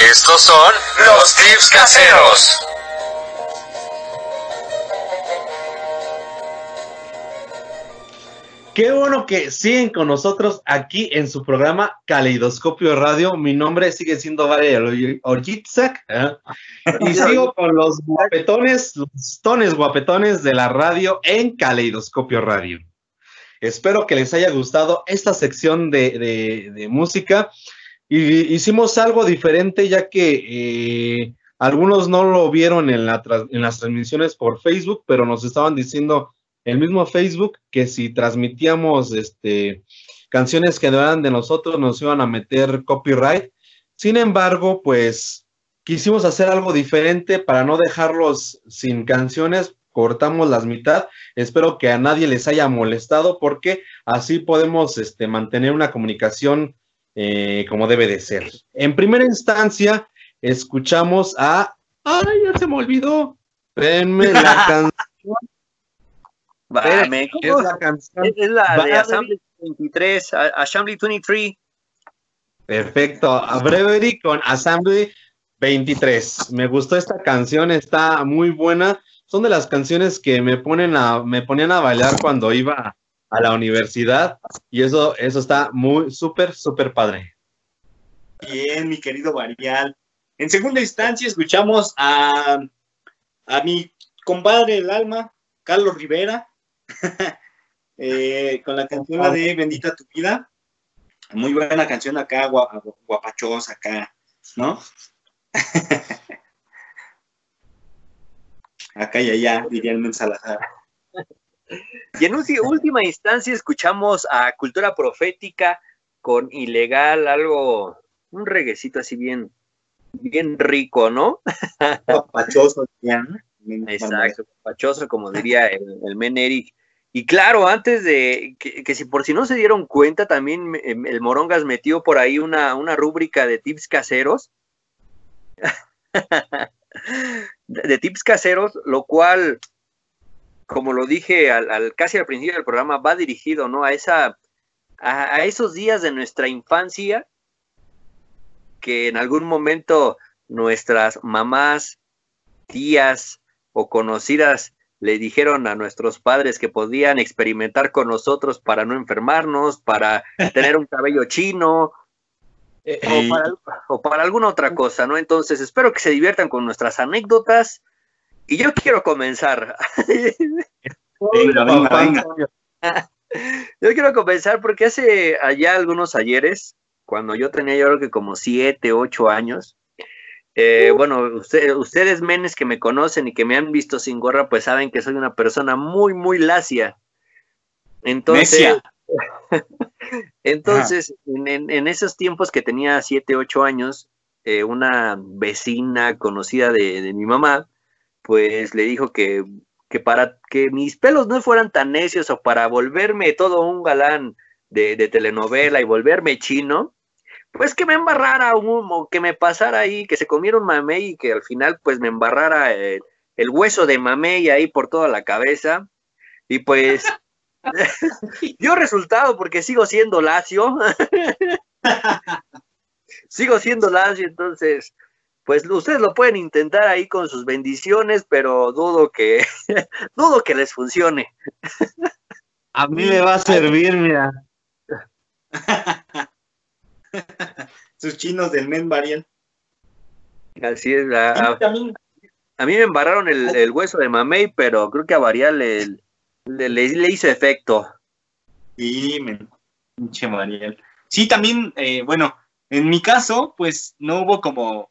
Estos son los tips caseros.
Qué bueno que siguen con nosotros aquí en su programa Caleidoscopio Radio. Mi nombre sigue siendo Vale Orjitzak. ¿eh? Y sigo con los guapetones, los tones guapetones de la radio en Caleidoscopio Radio. Espero que les haya gustado esta sección de música. Y hicimos algo diferente ya que eh, algunos no lo vieron en, la en las transmisiones por Facebook, pero nos estaban diciendo el mismo Facebook que si transmitíamos este, canciones que no eran de nosotros nos iban a meter copyright. Sin embargo, pues quisimos hacer algo diferente para no dejarlos sin canciones, cortamos las mitad. Espero que a nadie les haya molestado porque así podemos este, mantener una comunicación eh, como debe de ser. En primera instancia, escuchamos a... ¡Ay, ya se me olvidó! Espérenme, la canción
Válgame,
es la canción.
Es, es la de. Assembly 23, a- Assembly 23.
Perfecto. A Brewery con Assembly 23. Me gustó esta canción, está muy buena. Son de las canciones que me ponen a, me ponían a bailar cuando iba a la universidad y eso, eso está muy, súper, súper padre.
Bien, mi querido Varial. En segunda instancia escuchamos a, a mi compadre del alma, Carlos Rivera, eh, con la canción de Bendita tu vida. Muy buena canción acá, gua- guapachosa acá, ¿no? acá y allá, diría el Salazar.
Y en última instancia escuchamos a Cultura Profética con Ilegal, algo, un reguecito así bien, bien rico, ¿no?
Guapachoso, ya.
Exacto, pachoso, como diría el, el men Eric. Y claro, antes de que, que si por si no se dieron cuenta, también em, el Morongas metió por ahí una, una rúbrica de tips caseros. de tips caseros, lo cual, como lo dije al, al- casi al principio del programa, va dirigido ¿no? a, esa, a, a esos días de nuestra infancia que en algún momento nuestras mamás, tías o conocidas le dijeron a nuestros padres que podían experimentar con nosotros para no enfermarnos, para tener un cabello chino o, para, o para alguna otra cosa, ¿no? Entonces, espero que se diviertan con nuestras anécdotas y yo quiero comenzar.
Venga, venga, venga.
Yo quiero comenzar porque hace allá algunos ayeres, cuando yo tenía yo creo que como siete, ocho años, eh, bueno, usted- ustedes menes que me conocen y que me han visto sin gorra, pues saben que soy una persona muy, muy lacia. Entonces, entonces en, en- en esos tiempos que tenía siete, ocho años, eh, una vecina conocida de, de mi mamá, pues le dijo que, que para que mis pelos no fueran tan necios o para volverme todo un galán de, telenovela y volverme chino, pues que me embarrara un que me pasara ahí, que se comiera un mamey y que al final pues me embarrara el, el hueso de mamey ahí por toda la cabeza. Y pues dio resultado porque sigo siendo lacio. sigo siendo lacio, entonces pues ustedes lo pueden intentar ahí con sus bendiciones, pero dudo que dudo que les funcione.
A mí me va a servir, mira.
Sus chinos del Men Varial.
Así es, a, a- mí me embarraron el, el hueso de mamey, pero creo que a Varial le, le, le- le hizo efecto.
Sí. Pinche Mariel. Sí, también, eh, bueno, en mi caso, pues no hubo como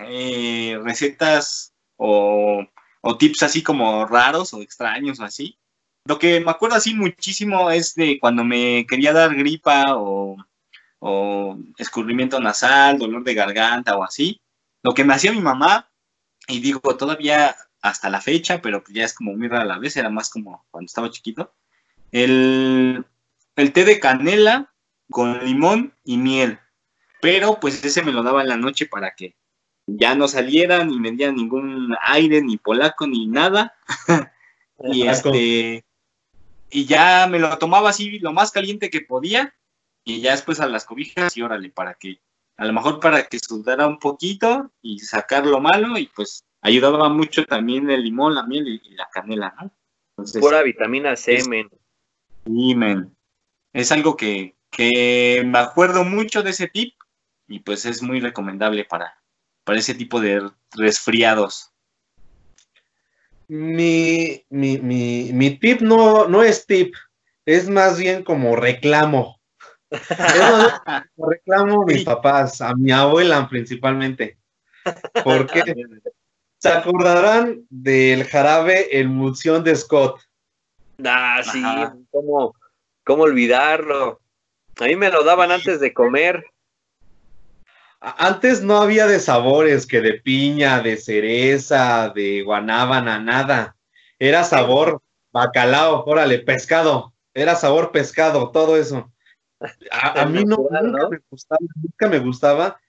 eh, recetas o, o tips así como raros o extraños o así. Lo que me acuerdo así muchísimo es de cuando me quería dar gripa o, o escurrimiento nasal, dolor de garganta o así. Lo que me hacía mi mamá, y digo todavía hasta la fecha, pero ya es como muy rara la vez, era más como cuando estaba chiquito, el, el té de canela con limón y miel. Pero pues ese me lo daba en la noche para que ya no saliera, ni me diera ningún aire, ni polaco, ni nada. y
Polaco.
este y ya me lo tomaba así lo más caliente que podía. Y ya después a las cobijas y órale, para que, a lo mejor para que sudara un poquito y sacar lo malo, y pues ayudaba mucho también el limón, la miel y, la canela, ¿no? Entonces,
Pura vitamina C,
es-
men.
Sí, men. Es algo que, que me acuerdo mucho de ese tip y pues es muy recomendable para, para ese tipo de resfriados.
Mi, mi, mi, mi tip no, no es tip, es más bien como reclamo. Reclamo a mis papás, a mi abuela principalmente. Porque se acordarán del jarabe Emulsión de Scott.
Ah, sí. ¿cómo, cómo olvidarlo? A mí me lo daban antes de comer.
Antes no había de sabores que de piña, de cereza, de guanábana, nada. Era sabor bacalao, órale, pescado. Era sabor pescado, todo eso. A, a mí no, nunca me gustaba, nunca me gustaba.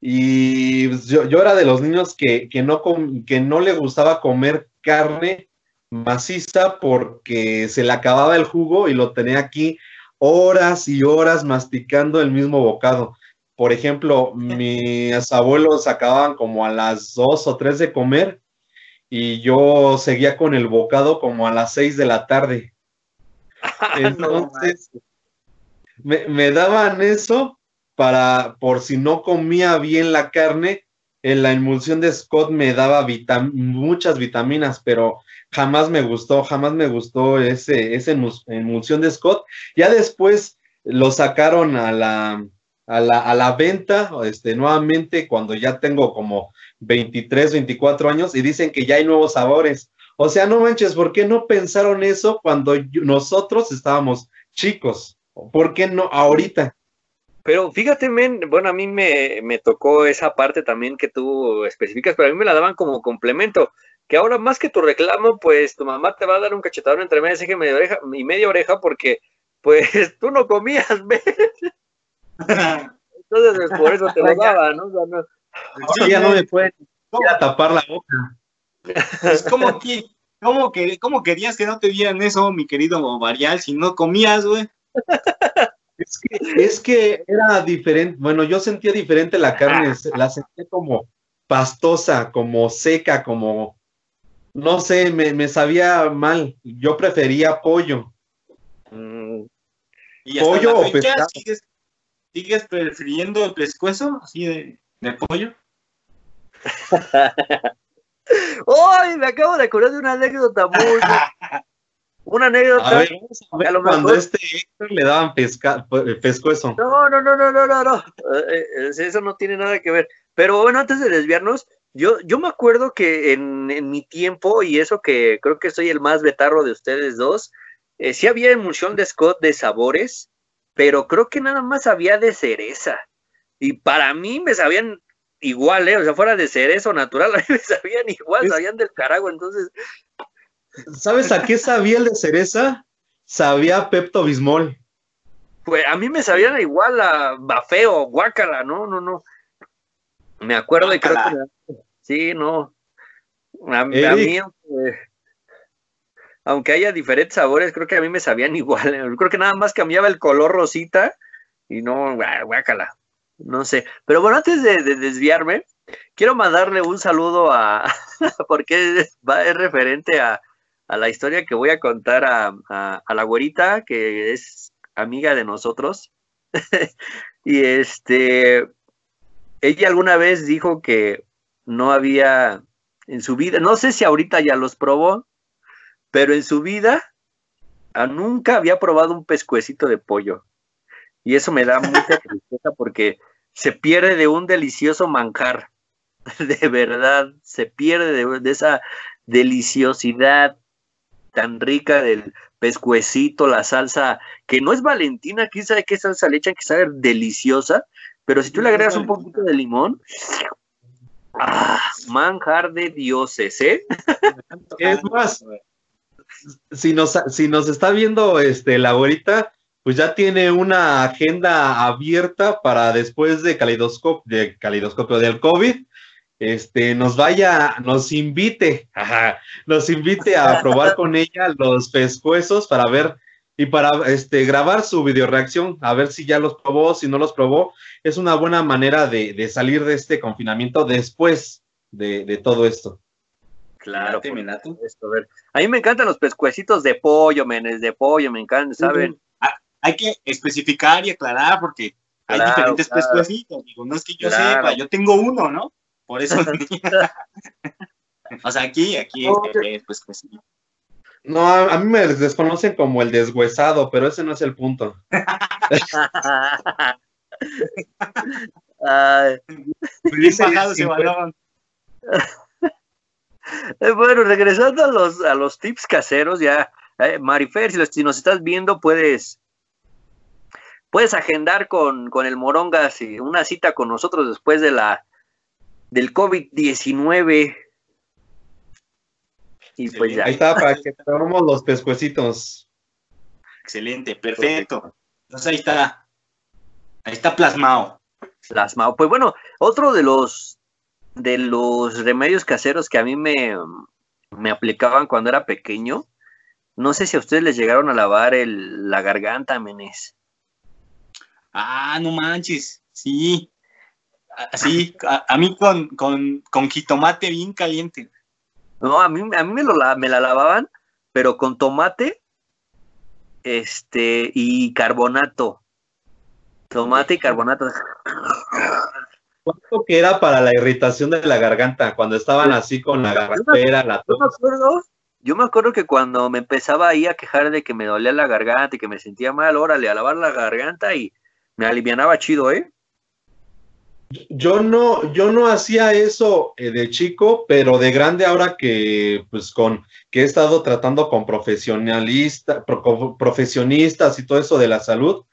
Y pues, yo, yo era de los niños que, que no que no le gustaba comer carne maciza porque se le acababa el jugo y lo tenía aquí horas y horas masticando el mismo bocado. Por ejemplo, mis abuelos acababan como a las dos o tres de comer y yo seguía con el bocado como a las seis de la tarde. Entonces, me, me daban eso para, por si no comía bien la carne, en la emulsión de Scott me daba vitam- muchas vitaminas, pero jamás me gustó, jamás me gustó ese, esa emulsión de Scott. Ya después lo sacaron a la, a la, a la venta, este, nuevamente, cuando ya tengo como 23, 24 años, y dicen que ya hay nuevos sabores. O sea, no manches, ¿por qué no pensaron eso cuando nosotros estábamos chicos? ¿Por qué no ahorita?
Pero fíjate, men, bueno, a mí me, me tocó esa parte también que tú especificas, pero a mí me la daban como complemento. Que ahora más que tu reclamo, pues tu mamá te va a dar un cachetadón entre media ceja y media oreja, porque pues tú no comías, ¿ves? Entonces por eso te lo daba, ¿no? O sea, no-
Sí, ya no me pueden a tapar la boca.
Pues, ¿cómo, que, cómo, que, ¿Cómo querías que no te dieran eso, mi querido Varial, si no comías, güey?
Es que, es que era diferente, bueno, yo sentía diferente la carne, se- la sentía como pastosa, como seca, como, no sé, me, me sabía mal. Yo prefería pollo.
Mm,
Y hasta
¿Pollo
la
o pescado?
¿sigues, ¿Sigues prefiriendo el pescuezo así de, de pollo?
¡Ay! Me acabo de acordar de una anécdota muy. Una anécdota.
A ver, vamos a ver
A lo
cuando
mejor-
este Héctor le daban pesca, pescuezo.
No, no, no, no, no, no, no. Eh, eh, eso no tiene nada que ver. Pero bueno, antes de desviarnos, yo, yo me acuerdo que en, en mi tiempo, y eso que creo que soy el más betarro de ustedes dos, eh, sí había emulsión de Scott de sabores, pero creo que nada más había de cereza. Y para mí me sabían igual, ¿eh? O sea, fuera de cereza o natural, a mí me sabían igual,
Es-
sabían del carajo. Entonces,
¿Sabes a qué sabía el de cereza? Sabía Pepto Bismol.
pues a mí me sabían igual a, a feo, guácala, no, no, no. Me acuerdo y creo que sí, no. A, mí, aunque, aunque haya diferentes sabores, creo que a mí me sabían igual. Yo Creo que nada más cambiaba el color rosita y no, guá- guácala. No sé. Pero bueno, antes de, de desviarme, quiero mandarle un saludo a, porque es, va, es referente a, a la historia que voy a contar a, a- a la güerita, que es amiga de nosotros. y este, ella alguna vez dijo que no había en su vida, no sé si ahorita ya los probó, pero en su vida ah, nunca había probado un pescuecito de pollo. Y eso me da mucha tristeza porque se pierde de un delicioso manjar. De verdad, se pierde de, de esa deliciosidad tan rica del pescuecito, la salsa, que no es Valentina, quién sabe qué salsa le echan, que sabe deliciosa, pero si tú le agregas un poquito de limón, ¡ah! manjar de dioses, ¿eh?
Es más, si nos, si nos está viendo este, la abuelita, pues ya tiene una agenda abierta para después de calidoscopio, de calidoscopio del COVID, este, nos vaya, nos invite, ajá, nos invite a probar con ella los pescuezos para ver y para este, grabar su video reacción, a ver si ya los probó, si no los probó. Es una buena manera de, de salir de este confinamiento después de, de todo esto.
Claro,
Late,
por
me late.
supuesto, a ver. A mí me encantan los pescuecitos de pollo, menes, de pollo, me encantan, ¿saben?
Hay que especificar y aclarar porque hay diferentes
claro.
pescuecitos. Digo, no es que yo
Claro.
sepa, yo tengo uno, ¿no? Por eso. o sea, aquí, aquí
No,
este, es pescuecito.
No, a, a mí me desconocen como el deshuesado, pero ese no es el punto.
Ay,
Bien bajado ese balón.
Eh, bueno, regresando a los, a los tips caseros, ya, eh, Marifer, si, los- si nos estás viendo, puedes, puedes agendar con, con el Morongas y una cita con nosotros después de la del COVID-19. Y pues ya.
Ahí está, para que probemos los pescuecitos.
Excelente, perfecto. Entonces ahí está. Ahí está plasmado.
plasmado. Pues bueno, otro de los de los remedios caseros que a mí me, me aplicaban cuando era pequeño, no sé si a ustedes les llegaron a lavar el, la garganta, menes.
Ah, no manches. Sí. Ah, Sí, a, a mí con, con, con jitomate bien caliente.
No, a mí, a mí me, lo, la- me la lavaban, pero con tomate este, y carbonato. Tomate y carbonato.
¿Cuánto que era para la irritación de la garganta? Cuando estaban así con la garrapera, la
Yo me
tos.
acuerdo, yo me acuerdo que cuando me empezaba ahí a quejar de que me dolía la garganta y que me sentía mal, órale, a lavar la garganta y me alivianaba chido, ¿eh?
Yo no, yo no hacía eso eh, de chico, pero de grande ahora que, pues, con, que he estado tratando con profesionalistas, profesionistas y todo eso de la salud,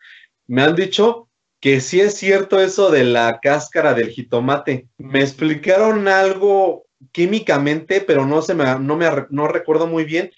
me han dicho que sí es cierto eso de la cáscara del jitomate. Me explicaron algo químicamente, pero no se me, no me, no recuerdo muy bien,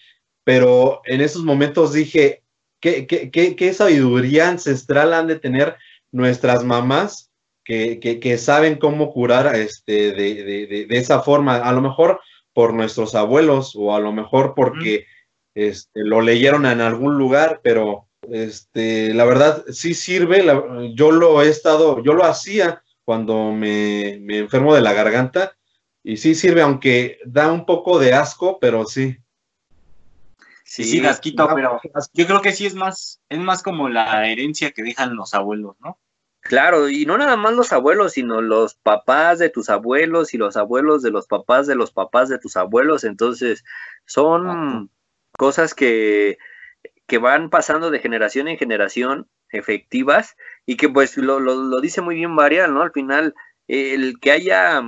pero en esos momentos dije, ¿qué, qué, qué, qué sabiduría ancestral han de tener nuestras mamás que, que, que saben cómo curar este, de, de, de, de, esa forma, a lo mejor por nuestros abuelos o a lo mejor porque este, lo leyeron en algún lugar, pero este, la verdad sí sirve, la, yo lo he estado, yo lo hacía cuando me, me, enfermo de la garganta y sí sirve, aunque da un poco de asco, pero sí.
Sí, sí, asquito, pero yo creo que sí es más, es más como la herencia que dejan los abuelos, ¿no?
Claro, y no nada más los abuelos, sino los papás de tus abuelos y los abuelos de los papás de los papás de tus abuelos. Entonces, son cosas que, que van pasando de generación en generación efectivas y que pues lo, lo, dice muy bien Marial, ¿no? Al final, el que haya,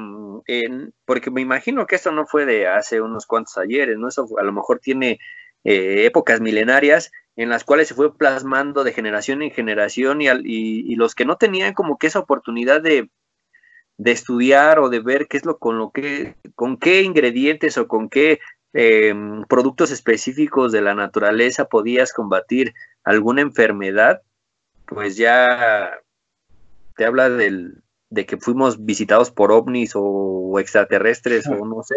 en, porque me imagino que esto no fue de hace unos cuantos ayeres, ¿no? Eso a lo mejor tiene eh, épocas milenarias en las cuales se fue plasmando de generación en generación y, y, y, los que no tenían como que esa oportunidad de, de, estudiar o de ver qué es lo con lo que, con qué ingredientes o con qué eh, productos específicos de la naturaleza podías combatir alguna enfermedad, pues ya te habla del, de que fuimos visitados por ovnis o extraterrestres o no sé.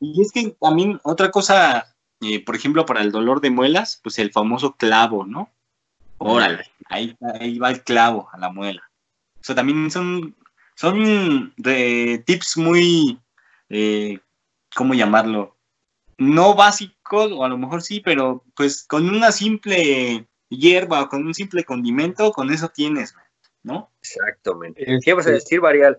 Y es que también otra cosa eh, por ejemplo, para el dolor de muelas, pues el famoso clavo, ¿no? Órale, ahí, ahí va el clavo a la muela. O sea, también son, son de tips muy, eh, ¿cómo llamarlo? No básicos, o a lo mejor sí, pero pues con una simple hierba o con un simple condimento, con eso tienes, ¿no?
Exactamente. ¿Qué vas a decir, Varial?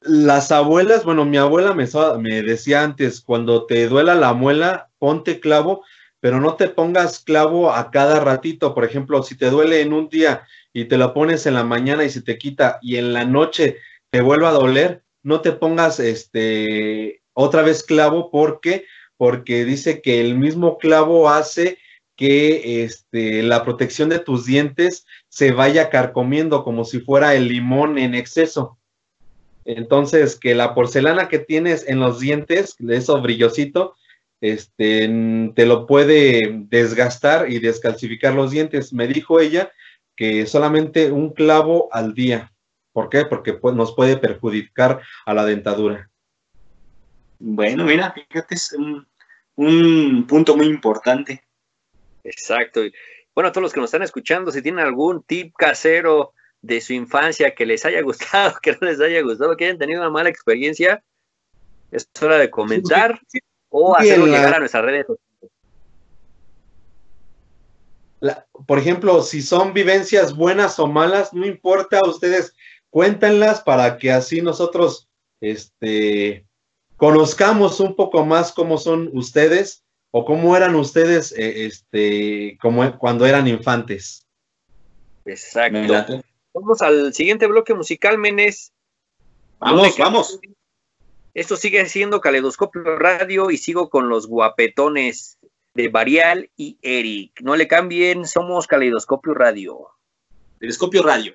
Las abuelas, bueno, mi abuela me, me decía antes, cuando te duela la muela, ponte clavo, pero no te pongas clavo a cada ratito. Por ejemplo, si te duele en un día y te lo pones en la mañana y se te quita y en la noche te vuelve a doler, no te pongas este otra vez clavo porque porque dice que el mismo clavo hace que este, la protección de tus dientes se vaya carcomiendo como si fuera el limón en exceso. Entonces, que la porcelana que tienes en los dientes, eso brillosito, este, te lo puede desgastar y descalcificar los dientes. Me dijo ella que solamente un clavo al día. ¿Por qué? Porque pues, nos puede perjudicar a la dentadura.
Bueno, mira, fíjate, es un, un punto muy importante.
Exacto. Bueno, a todos los que nos están escuchando, si tienen algún tip casero de su infancia que les haya gustado, que no les haya gustado, que hayan tenido una mala experiencia, es hora de comentar sí, sí, o hacerlo la... llegar a nuestras redes
la, por ejemplo, si son vivencias buenas o malas, no importa, ustedes cuéntenlas para que así nosotros este, conozcamos un poco más cómo son ustedes o cómo eran ustedes eh, este, como cuando eran infantes.
Exacto. Vamos al siguiente bloque musical, Menes.
Vamos, vamos.
Esto sigue siendo Caleidoscopio Radio y sigo con los guapetones de Varial y Eric. No le cambien, somos Caleidoscopio Radio.
Caleidoscopio Radio.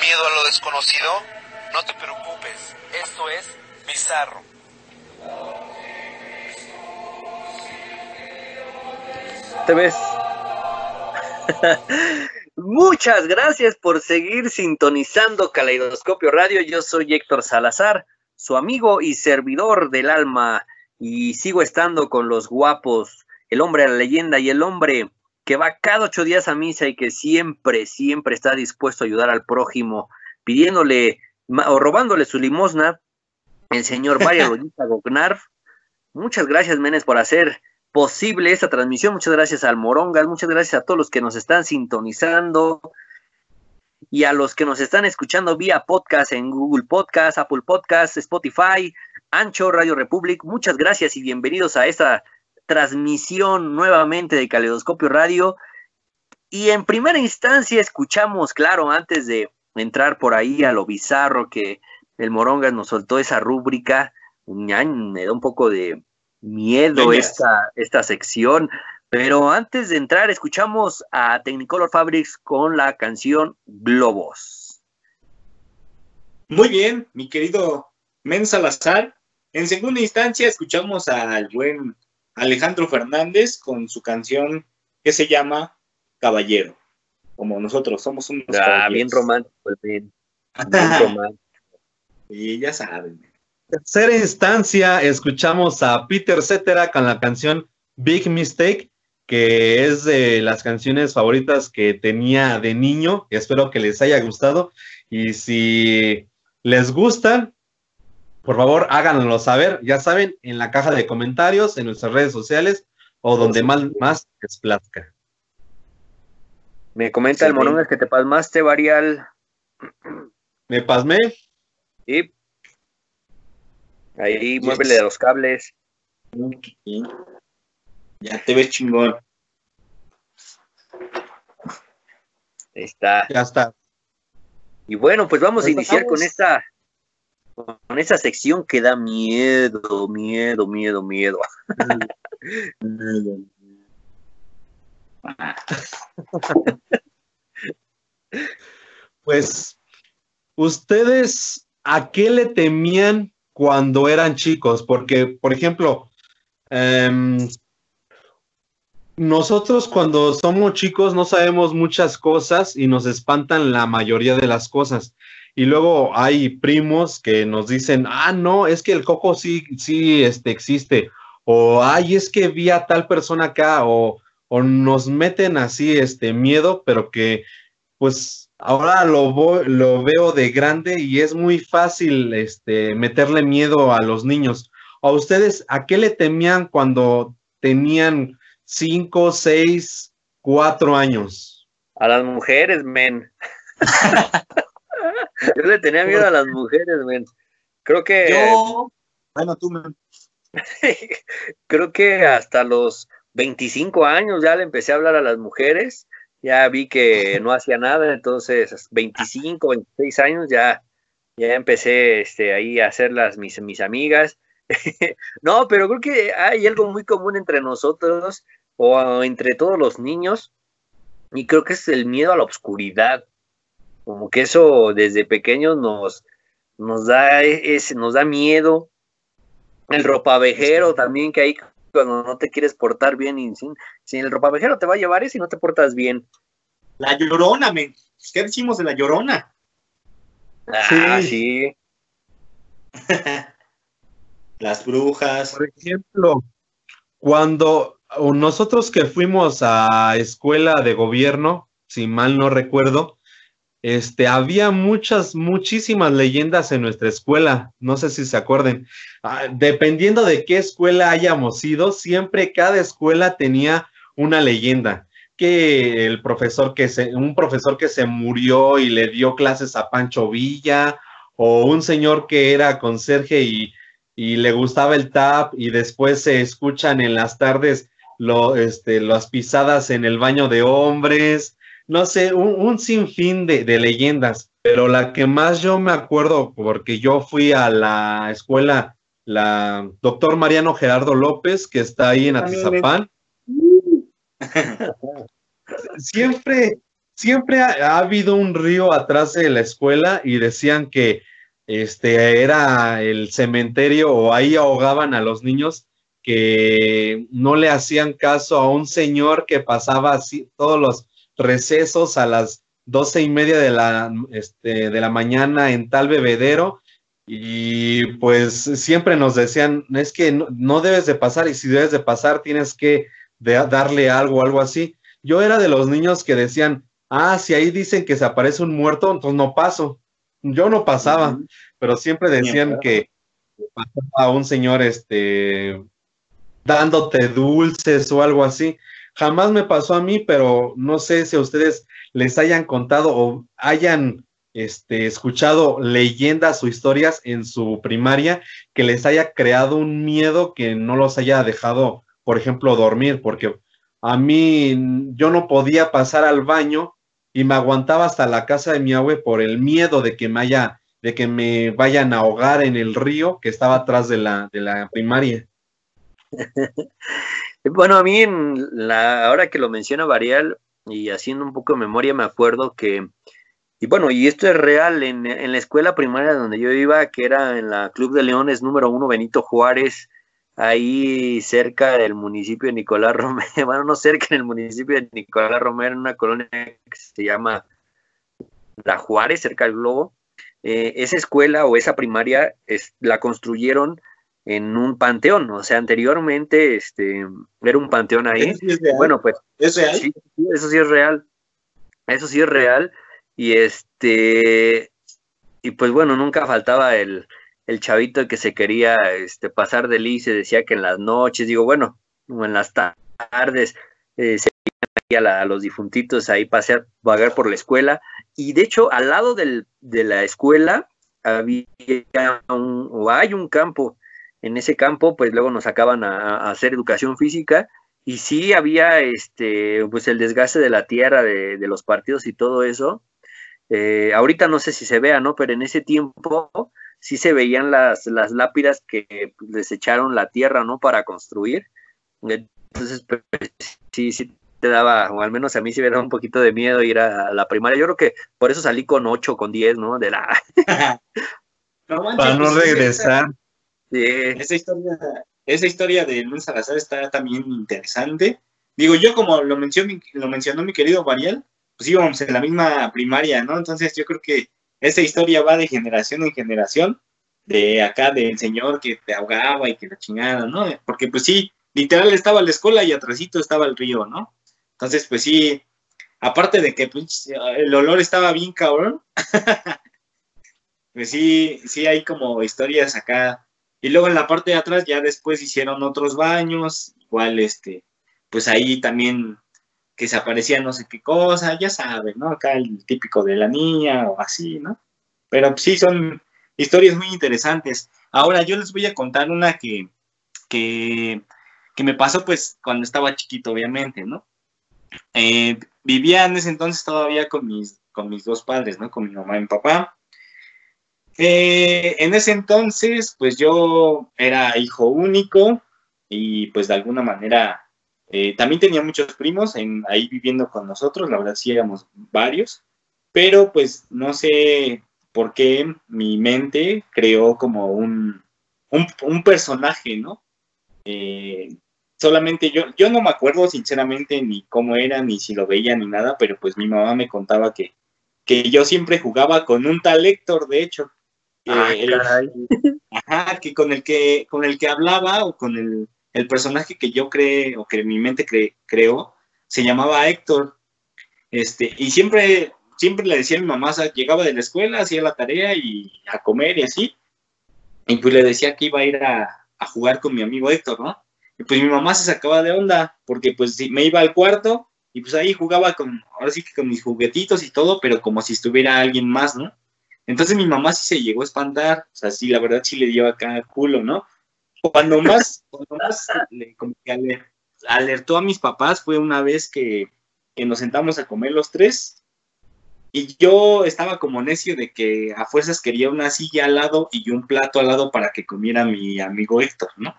¿Miedo a lo desconocido? No te preocupes, esto es bizarro.
¿Te ves? Muchas gracias por seguir sintonizando Caleidoscopio Radio. Yo soy Héctor Salazar, su amigo y servidor del alma, y sigo estando con los guapos, el hombre a la leyenda y el hombre que va cada ocho días a misa y que siempre, siempre está dispuesto a ayudar al prójimo, pidiéndole o robándole su limosna, el señor Mario Rodríguez Gognarf. Muchas gracias, Menes, por hacer posible esta transmisión. Muchas gracias al Morongas, muchas gracias a todos los que nos están sintonizando y a los que nos están escuchando vía podcast en Google Podcast, Apple Podcast, Spotify, Ancho, Radio Republic. Muchas gracias y bienvenidos a esta transmisión nuevamente de Caleidoscopio Radio. Y en primera instancia escuchamos, claro, antes de entrar por ahí a lo bizarro que el Morongas nos soltó esa rúbrica, me da un poco de miedo
Venga.
esta, esta sección. Pero antes de entrar, escuchamos a Technicolor Fabrics con la canción Globos.
Muy bien, mi querido Men Salazar. En segunda instancia escuchamos al buen Alejandro Fernández con su canción que se llama Caballero. Como nosotros somos unos
Ah, bien
caballeros.
romántico el men, bien romántico.
Y ya saben.
tercera instancia, escuchamos a Peter Cetera con la canción Big Mistake, que es de las canciones favoritas que tenía de niño. Espero que les haya gustado. Y si les gustan, por favor, háganlo saber. Ya saben, en la caja de comentarios, en nuestras redes sociales o donde más, más les plazca.
Me comenta el
Sí.
Morongas que te pasmaste, Varial.
Me pasmé.
Y ahí muévele de los cables.
Ya te ves chingón.
Ahí está.
Ya está.
Y bueno, pues vamos a
Pues
iniciar con esta con esta sección que da miedo, miedo, miedo, miedo.
Pues, ¿ustedes a qué le temían cuando eran chicos? Porque, por ejemplo, em, nosotros cuando somos chicos no sabemos muchas cosas y nos espantan la mayoría de las cosas. Y luego hay primos que nos dicen, ah, no, es que el coco sí, sí este, existe. O, ay, es que vi a tal persona acá. O, o nos meten así este miedo, pero que pues ahora lo, lo veo de grande y es muy fácil este, meterle miedo a los niños. ¿A ustedes a qué le temían cuando tenían cinco, seis, cuatro años?
A las mujeres, men. Yo le tenía miedo a las mujeres, men. Creo que
Yo, bueno, tú me...
creo que hasta los 25 años ya le empecé a hablar a las mujeres. Ya vi que no hacía nada, entonces 25, 26 años ya, ya empecé este, ahí a hacerlas mis, mis amigas. no, pero creo que hay algo muy común entre nosotros o entre todos los niños y creo que es el miedo a la oscuridad. Como que eso desde pequeños nos, nos, da, ese, nos da miedo. El ropavejero también, que ahí cuando no te quieres portar bien, y sin, sin el ropavejero te va a llevar eso y no te portas bien.
La llorona, men. ¿Qué decimos de la llorona?
Ah, sí.
Las brujas.
Por ejemplo, cuando nosotros que fuimos a escuela de gobierno, si mal no recuerdo, este, había muchas, muchísimas leyendas en nuestra escuela. No sé si se acuerden. Ah, dependiendo de qué escuela hayamos ido, siempre cada escuela tenía una leyenda. Que el profesor que se, un profesor que se murió y le dio clases a Pancho Villa, o un señor que era conserje y, y le gustaba el tap, y después se escuchan en las tardes lo, este, las pisadas en el baño de hombres no sé, un, un sinfín de, de, leyendas, pero la que más yo me acuerdo, porque yo fui a la escuela, la doctor Mariano Gerardo López, que está ahí en Atizapán, siempre, siempre ha, ha habido un río atrás de la escuela y decían que este era el cementerio o ahí ahogaban a los niños que no le hacían caso a un señor que pasaba así todos los recesos a las doce y media de la, este, de la mañana en tal bebedero y pues siempre nos decían, es que no, no debes de pasar y si debes de pasar tienes que de- darle algo, algo así. Yo era de los niños que decían, ah, si ahí dicen que se aparece un muerto, entonces no paso. Yo no pasaba, pero siempre decían que pasaba un señor este dándote dulces o algo así. Jamás me pasó a mí, pero no sé si a ustedes les hayan contado o hayan este, escuchado leyendas o historias en su primaria que les haya creado un miedo que no los haya dejado, por ejemplo, dormir, porque a mí yo no podía pasar al baño y me aguantaba hasta la casa de mi abue por el miedo de que me haya, de que me vayan a ahogar en el río que estaba atrás de la, de la primaria.
Bueno, a mí, en la, ahora que lo menciona Varial, y haciendo un poco de memoria, me acuerdo que, y bueno, y esto es real, en, en la escuela primaria donde yo iba, que era en la Club de Leones número uno, Benito Juárez, ahí cerca del municipio de Nicolás Romero, bueno, no cerca en el municipio de Nicolás Romero, en una colonia que se llama La Juárez, cerca del Globo, eh, esa escuela o esa primaria es, la construyeron en un panteón, o sea, anteriormente este, era un panteón ahí.
¿Eso sí es real?
Bueno, pues
¿Es real?
Sí, sí, eso sí es real. Eso sí es real. Y este, y pues bueno, nunca faltaba el, el chavito que se quería este, pasar de se decía que en las noches, digo, bueno, o en las ta- tardes, eh, se a, la- a los difuntitos ahí pasear, vagar por la escuela. Y de hecho, al lado del- de la escuela había un, o hay un campo. En ese campo, pues luego nos sacaban a, a hacer educación física y sí había este, pues el desgaste de la tierra, de, de los partidos y todo eso. Eh, ahorita no sé si se vea, ¿no? Pero en ese tiempo sí se veían las, las lápidas que les echaron la tierra, ¿no? Para construir. Entonces, pues sí, sí te daba, o al menos a mí sí me daba un poquito de miedo ir a la primaria. Yo creo que por eso salí con 8, con 10, ¿no? De la...
No manches,
Para no
pues, esa-
regresar.
Esa historia, esa historia de Luis Salazar está también interesante. Digo, yo como lo mencionó, lo mencionó mi querido Varial, pues íbamos en la misma primaria, ¿no? Entonces yo creo que esa historia va de generación en generación, de acá del señor que te ahogaba y que la chingada, ¿no? Porque pues sí, literal estaba la escuela y atrásito estaba el río, ¿no? Entonces pues sí, aparte de que pues, el olor estaba bien cabrón, pues sí, sí hay como historias acá y luego en la parte de atrás ya después hicieron otros baños, igual este, pues ahí también que se aparecía no sé qué cosa, ya saben, ¿no? Acá el típico de la niña o así, ¿no? Pero sí son historias muy interesantes. Ahora yo les voy a contar una que, que, que me pasó pues cuando estaba chiquito, obviamente, ¿no? Eh, vivía en ese entonces todavía con mis, con mis dos padres, ¿no? Con mi mamá y mi papá. Eh, en ese entonces, pues yo era hijo único y pues de alguna manera eh, también tenía muchos primos en, ahí viviendo con nosotros, la verdad sí éramos varios, pero pues no sé por qué mi mente creó como un, un, personaje, ¿no? Eh, solamente yo, yo no me acuerdo sinceramente ni cómo era, ni si lo veía, ni nada, pero pues mi mamá me contaba que, que yo siempre jugaba con un tal Héctor, de hecho.
Ah,
Eh,
caray.
Ajá, que con el que, con el que hablaba o con el, el personaje que yo creé o que mi mente cre- creó, se llamaba Héctor. Este, y siempre, siempre le decía a mi mamá, o sea, llegaba de la escuela, hacía la tarea y a comer y así. Y pues le decía que iba a ir a, a jugar con mi amigo Héctor, ¿no? Y pues mi mamá se sacaba de onda, porque pues me iba al cuarto y pues ahí jugaba con, ahora sí que con mis juguetitos y todo, pero como si estuviera alguien más, ¿no? Entonces mi mamá sí se llegó a espantar, o sea, sí, la verdad sí le dio acá culo, ¿no? Cuando más, cuando más le- como que aler- alertó a mis papás fue una vez que, que nos sentamos a comer los tres y yo estaba como necio de que a fuerzas quería una silla al lado y un plato al lado para que comiera mi amigo Héctor, ¿no?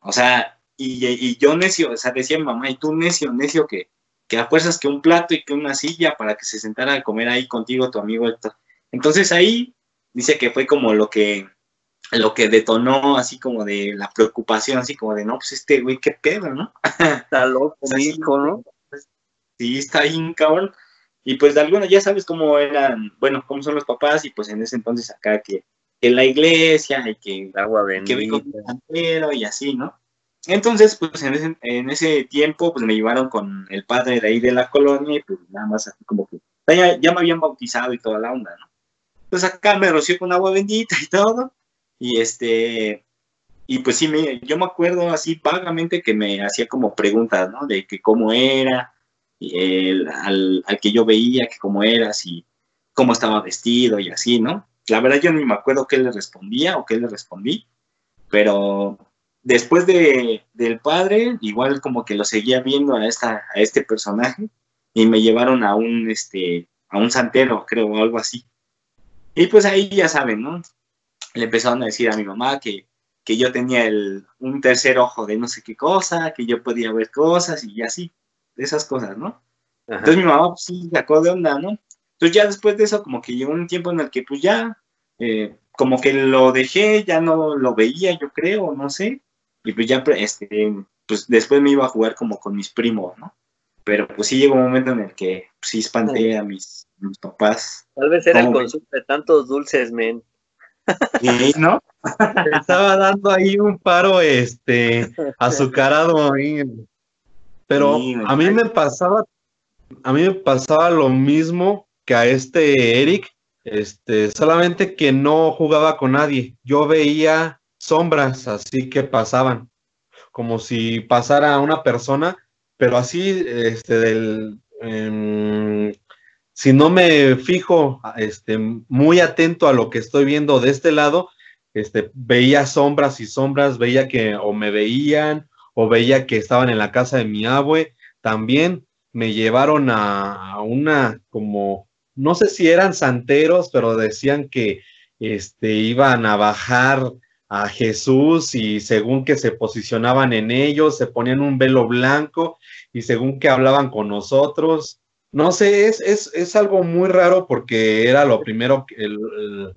O sea, y, y yo necio, o sea, decía mi mamá, y tú necio, necio que, que a fuerzas que un plato y que una silla para que se sentara a comer ahí contigo tu amigo Héctor. Entonces ahí dice que fue como lo que lo que detonó así como de la preocupación, así como de, no, pues este güey, qué pedo, ¿no?
Está loco,
O sea,
mi
sí,
hijo, ¿no?
Sí, está ahí, cabrón. Y pues de alguna, ya sabes cómo eran, bueno, cómo son los papás, y pues en ese entonces acá que, que la iglesia, y que,
Agua
que ve con
bendita.
un santero, y así, ¿no? Entonces, pues en ese, en ese tiempo, pues me llevaron con el padre de ahí de la colonia, y pues nada más así como que, ya, ya me habían bautizado y toda la onda, ¿no? Entonces acá me roció con agua bendita y todo, y este, y pues sí, me, yo me acuerdo así vagamente que me hacía como preguntas, ¿no? De que cómo era, el- al, al que yo veía, que cómo era, si, cómo estaba vestido y así, ¿no? La verdad yo ni me acuerdo qué le respondía o qué le respondí, pero después de, del padre, igual como que lo seguía viendo a, esta, a este personaje y me llevaron a un, este, a un santero, creo, o algo así. Y pues ahí ya saben, ¿no? Le empezaron a decir a mi mamá que, que yo tenía el, un tercer ojo de no sé qué cosa, que yo podía ver cosas y así, esas cosas, ¿no?
Ajá.
Entonces mi mamá pues, sí sacó de onda, ¿no? Entonces ya después de eso como que llegó un tiempo en el que pues ya, eh, como que lo dejé, ya no lo veía, yo creo, no sé, y pues ya, este, pues después me iba a jugar como con mis primos, ¿no? Pero pues sí llegó un momento en el que pues, sí espanté a mis, mis papás.
Tal vez era el consumo de tantos dulces, men.
Sí, ¿no?
Estaba dando ahí un paro este azucarado ahí. Pero
Sí,
a mí me pasaba a mí me pasaba lo mismo que a este Eric, este, solamente que no jugaba con nadie. Yo veía sombras así que pasaban, como si pasara una persona, pero así este del em, si no me fijo este, muy atento a lo que estoy viendo de este lado, este, veía sombras y sombras, veía que o me veían o veía que estaban en la casa de mi abue. También me llevaron a, una como, no sé si eran santeros, pero decían que este, iban a bajar a Jesús y según que se posicionaban en ellos, se ponían un velo blanco y según que hablaban con nosotros. No sé, es, es, es algo muy raro porque era lo primero, que- el-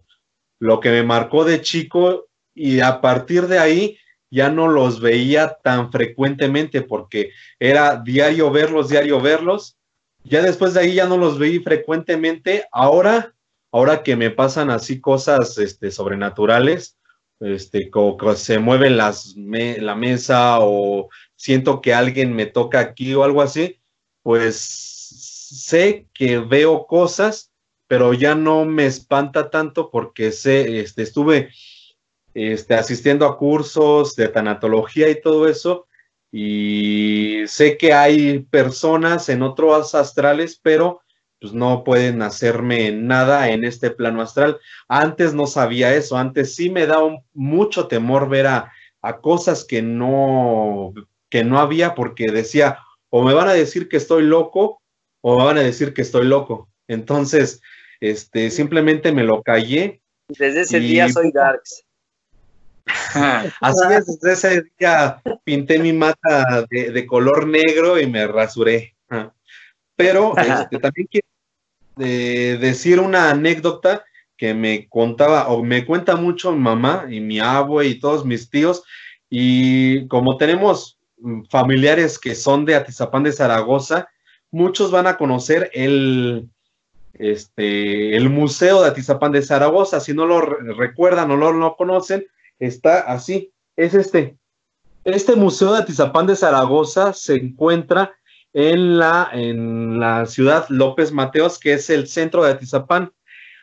lo que me marcó de chico y a partir de ahí ya no los veía tan frecuentemente porque era diario verlos, diario verlos. Ya después de ahí ya no los veí frecuentemente. Ahora, ahora que me pasan así cosas este, sobrenaturales, este, como se mueven las me- la mesa o siento que alguien me toca aquí o algo así, pues sé que veo cosas, pero ya no me espanta tanto porque sé, este, estuve este, asistiendo a cursos de tanatología y todo eso, y sé que hay personas en otros astrales, pero pues no pueden hacerme nada en este plano astral. Antes no sabía eso, antes sí me daba un- mucho temor ver a, a cosas que no, que no había porque decía, o me van a decir que estoy loco, o van a decir que estoy loco. Entonces, este, simplemente me lo callé.
Desde ese
Y-
día soy Darks.
Así es, desde ese día pinté mi mata de, de color negro y me rasuré. Pero este, también quiero eh, decir una anécdota que me contaba o me cuenta mucho mi mamá y mi abue y todos mis tíos. Y como tenemos mm, familiares que son de Atizapán de Zaragoza, muchos van a conocer el, este, el Museo de Atizapán de Zaragoza. Si no lo re- recuerdan o no lo conocen, está así. Es este. Este Museo de Atizapán de Zaragoza se encuentra en la, en la ciudad López Mateos, que es el centro de Atizapán.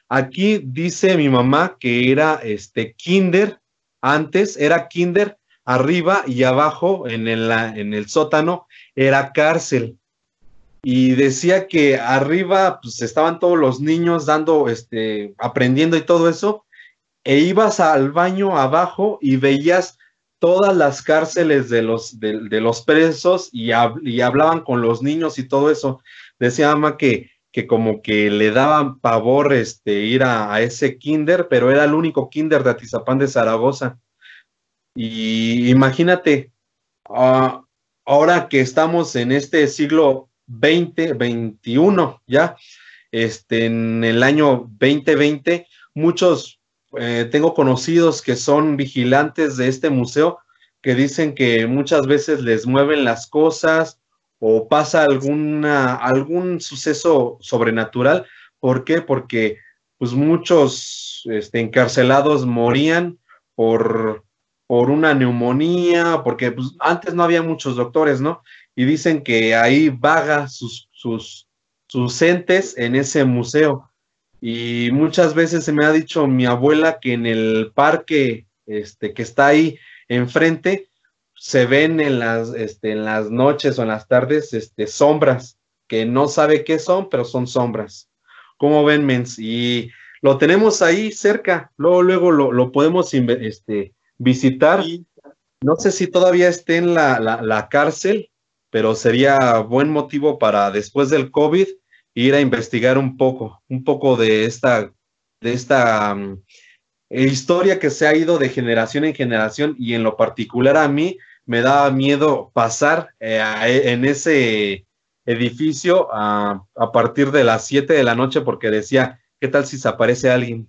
Aquí dice mi mamá que era este kinder, antes era kinder, arriba y abajo en el, en el sótano era cárcel. Y decía que arriba pues estaban todos los niños dando, este, aprendiendo y todo eso, e ibas al baño abajo y veías todas las cárceles de los, de, los presos y, hab- y hablaban con los niños y todo eso. Decía mamá que, que como que le daban pavor este, ir a, a ese kinder, pero era el único kinder de Atizapán de Zaragoza. Y imagínate, ah, ahora que estamos en este siglo 20, 21 ya, este, en el año 2020, muchos, eh, tengo conocidos que son vigilantes de este museo que dicen que muchas veces les mueven las cosas o pasa alguna, algún suceso sobrenatural. ¿Por qué? Porque pues muchos este, encarcelados morían por, por una neumonía, porque pues, antes no había muchos doctores, ¿no? Y dicen que ahí vaga sus, sus, sus entes en ese museo. Y muchas veces se me ha dicho mi abuela que en el parque este, que está ahí enfrente se ven en las, este, en las noches o en las tardes este, sombras que no sabe qué son, pero son sombras. ¿Cómo ven, mens? Y lo tenemos ahí cerca, luego, luego lo, lo podemos este, visitar. No sé si todavía esté en la, la- la cárcel, pero sería buen motivo para después del COVID ir a investigar un poco, un poco de esta, de esta mm, historia que se ha ido de generación en generación y en lo particular a mí me daba miedo pasar eh, en ese edificio a, a partir de las 7 de la noche porque decía, ¿qué tal si se aparece alguien?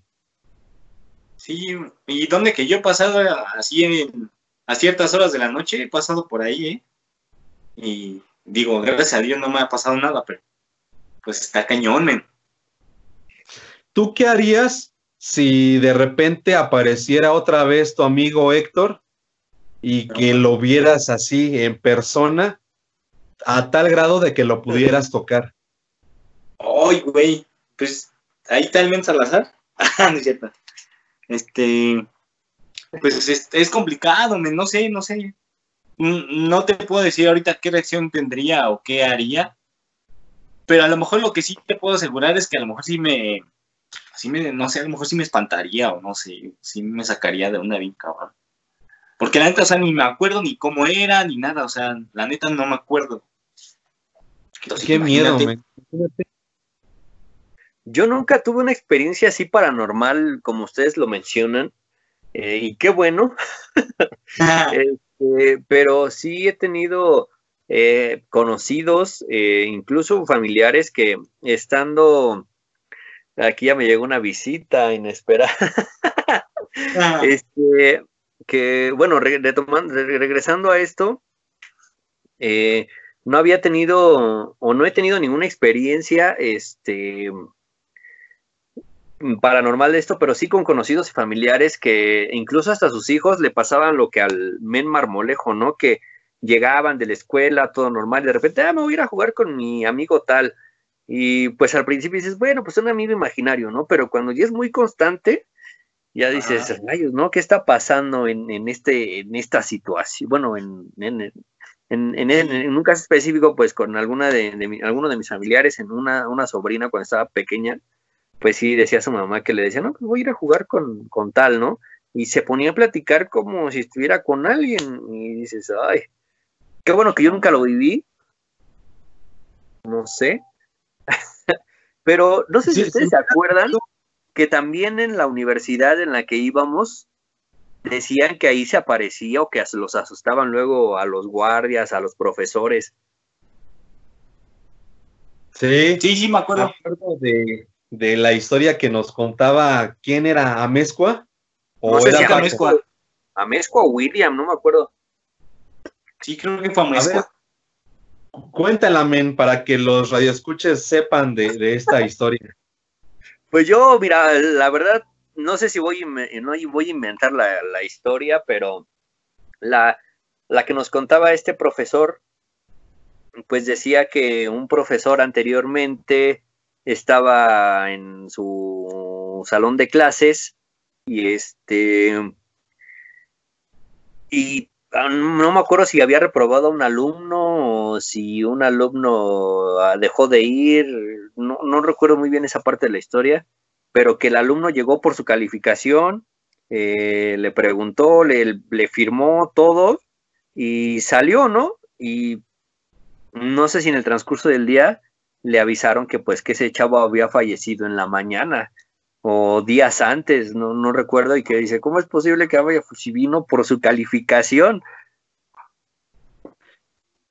Sí, y donde que yo he pasado así en- a ciertas horas de la noche, he pasado por ahí, ¿eh? Y digo, gracias a Dios no me ha pasado nada, pero pues está cañón, men.
¿Tú qué harías si de repente apareciera otra vez tu amigo Héctor y que lo vieras así en persona a tal grado de que lo pudieras tocar?
Ay, güey, pues ahí está el men Salazar. Ah, no es cierto. Este, pues es, es complicado, men, no sé, no sé. No te puedo decir ahorita qué reacción tendría o qué haría, pero a lo mejor lo que sí te puedo asegurar es que a lo mejor sí me, sí me, no sé, a lo mejor sí me espantaría o no sé, sí me sacaría de una bien cabrón. Porque la neta, o sea, ni me acuerdo ni cómo era, ni nada, o sea, la neta no me acuerdo. Entonces,
Qué miedo.
Yo nunca tuve una experiencia así paranormal como ustedes lo mencionan, eh, y qué bueno, Este, pero sí he tenido eh, conocidos, eh, incluso familiares que estando, aquí ya me llegó una visita inesperada, este, que bueno, re- retomando- re- regresando a esto, eh, no había tenido o no he tenido ninguna experiencia, este, paranormal de esto, pero sí con conocidos y familiares que incluso hasta sus hijos le pasaban lo que al men marmolejo, ¿no? Que llegaban de la escuela, todo normal, y de repente, ah, me voy a ir a jugar con mi amigo tal. Y pues al principio dices, bueno, pues un amigo imaginario, ¿no? Pero cuando ya es muy constante, ya dices, rayos, ¿no? ¿Qué está pasando en, en este, en esta situación? Bueno, en, en, en, en- en- en un caso específico, pues con alguna de, de mi- alguno de mis familiares, en una, una sobrina cuando estaba pequeña, pues sí decía a su mamá que le decía, no, pues voy a ir a jugar con, con tal, ¿no? Y se ponía a platicar como si estuviera con alguien y dices, ay, qué bueno que yo nunca lo viví, no sé, pero no sé si
Sí,
ustedes
sí.
se acuerdan que también en la universidad en la que íbamos decían que ahí se aparecía o que los asustaban luego a los guardias, a los profesores.
Sí,
Sí, sí, me acuerdo.
me acuerdo de, de la historia que nos contaba quién era Amezcua o
No sé
era
si
Paco?
Amezcua.
Amezcua o William, no me acuerdo.
Sí, creo que fue
A ver,
Amezcua.
cuéntala, men, para que los radioescuches sepan de, de esta historia.
Pues yo, mira, la verdad, no sé si voy, no voy a inventar la, la historia, pero la, la que nos contaba este profesor, pues decía que un profesor anteriormente estaba en su salón de clases y este y ah, no me acuerdo si había reprobado a un alumno o si un alumno ah, dejó de ir, no, no recuerdo muy bien esa parte de la historia, pero que el alumno llegó por su calificación, eh, le preguntó, le, le firmó todo y salió, ¿no? Y no sé si en el transcurso del día le avisaron que pues que ese chavo había fallecido en la mañana o días antes, no, no recuerdo, y que dice, ¿cómo es posible que haya, si vino por su calificación?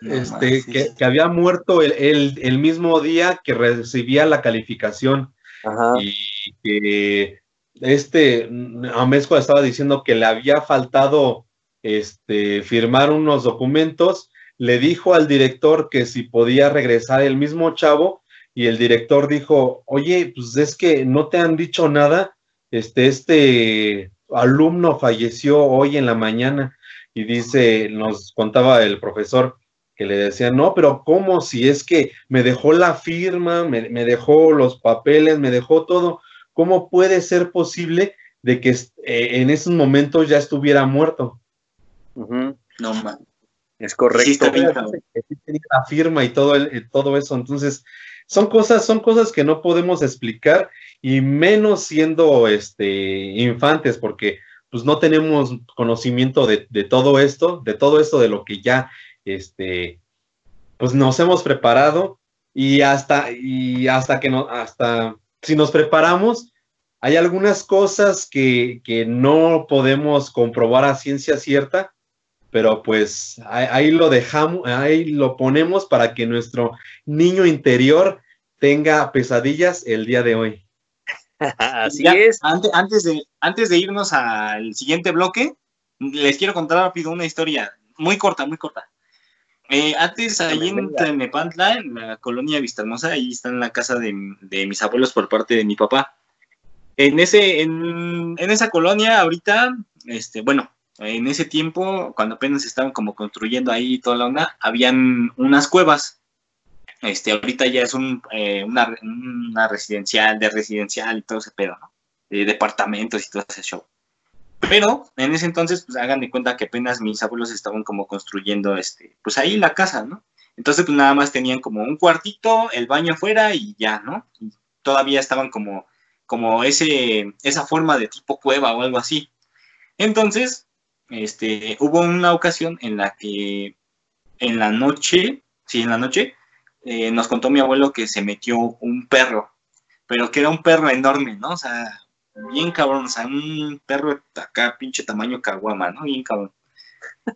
Este, que, que había muerto el, el- el mismo día que recibía la calificación
Ajá.
y que este Amezcua estaba diciendo que le había faltado este, firmar unos documentos, le dijo al director que si podía regresar el mismo chavo y el director dijo, oye, pues es que no te han dicho nada, este, este alumno falleció hoy en la mañana y dice, nos contaba el profesor que le decía, no, pero ¿cómo? Si es que me dejó la firma, me, me dejó los papeles, me dejó todo, ¿cómo puede ser posible de que eh, en esos momentos ya estuviera muerto?
No, man.
Es correcto.
sí la firma y todo, el- todo eso. Entonces, son cosas, son cosas que no podemos explicar y menos siendo este, infantes, porque pues no tenemos conocimiento de, de todo esto, de todo esto de lo que ya este, pues nos hemos preparado y hasta, y hasta que no, hasta si nos preparamos, hay algunas cosas que, que no podemos comprobar a ciencia cierta, pero pues ahí, ahí lo dejamos, ahí lo ponemos para que nuestro niño interior tenga pesadillas el día de hoy.
Así
Ya,
es.
Antes, antes, de, antes de irnos al siguiente bloque, les quiero contar rápido una historia muy corta, muy corta. Eh, antes, ahí en. Tlalnepantla, en la colonia Vistahermosa, ahí está en la casa de, de mis abuelos por parte de mi papá. En, ese, en, en esa colonia, ahorita, este, bueno, en ese tiempo, cuando apenas estaban como construyendo ahí toda la onda, habían unas cuevas. Este, ahorita ya es un, eh, una, una residencial, de residencial y todo ese pedo, ¿no? De departamentos y todo ese show. Pero en ese entonces, pues hagan de cuenta que apenas mis abuelos estaban como construyendo, este, pues ahí la casa, ¿no? Entonces, pues nada más tenían como un cuartito, el baño afuera y ya, ¿no? Todavía estaban como, como ese, esa forma de tipo cueva o algo así. Entonces, este, hubo una ocasión en la que en la noche, sí, en la noche, eh, nos contó mi abuelo que se metió un perro, pero que era un perro enorme, ¿no? O sea, bien cabrón, o sea, un perro acá, pinche tamaño caguama, ¿no? Bien cabrón.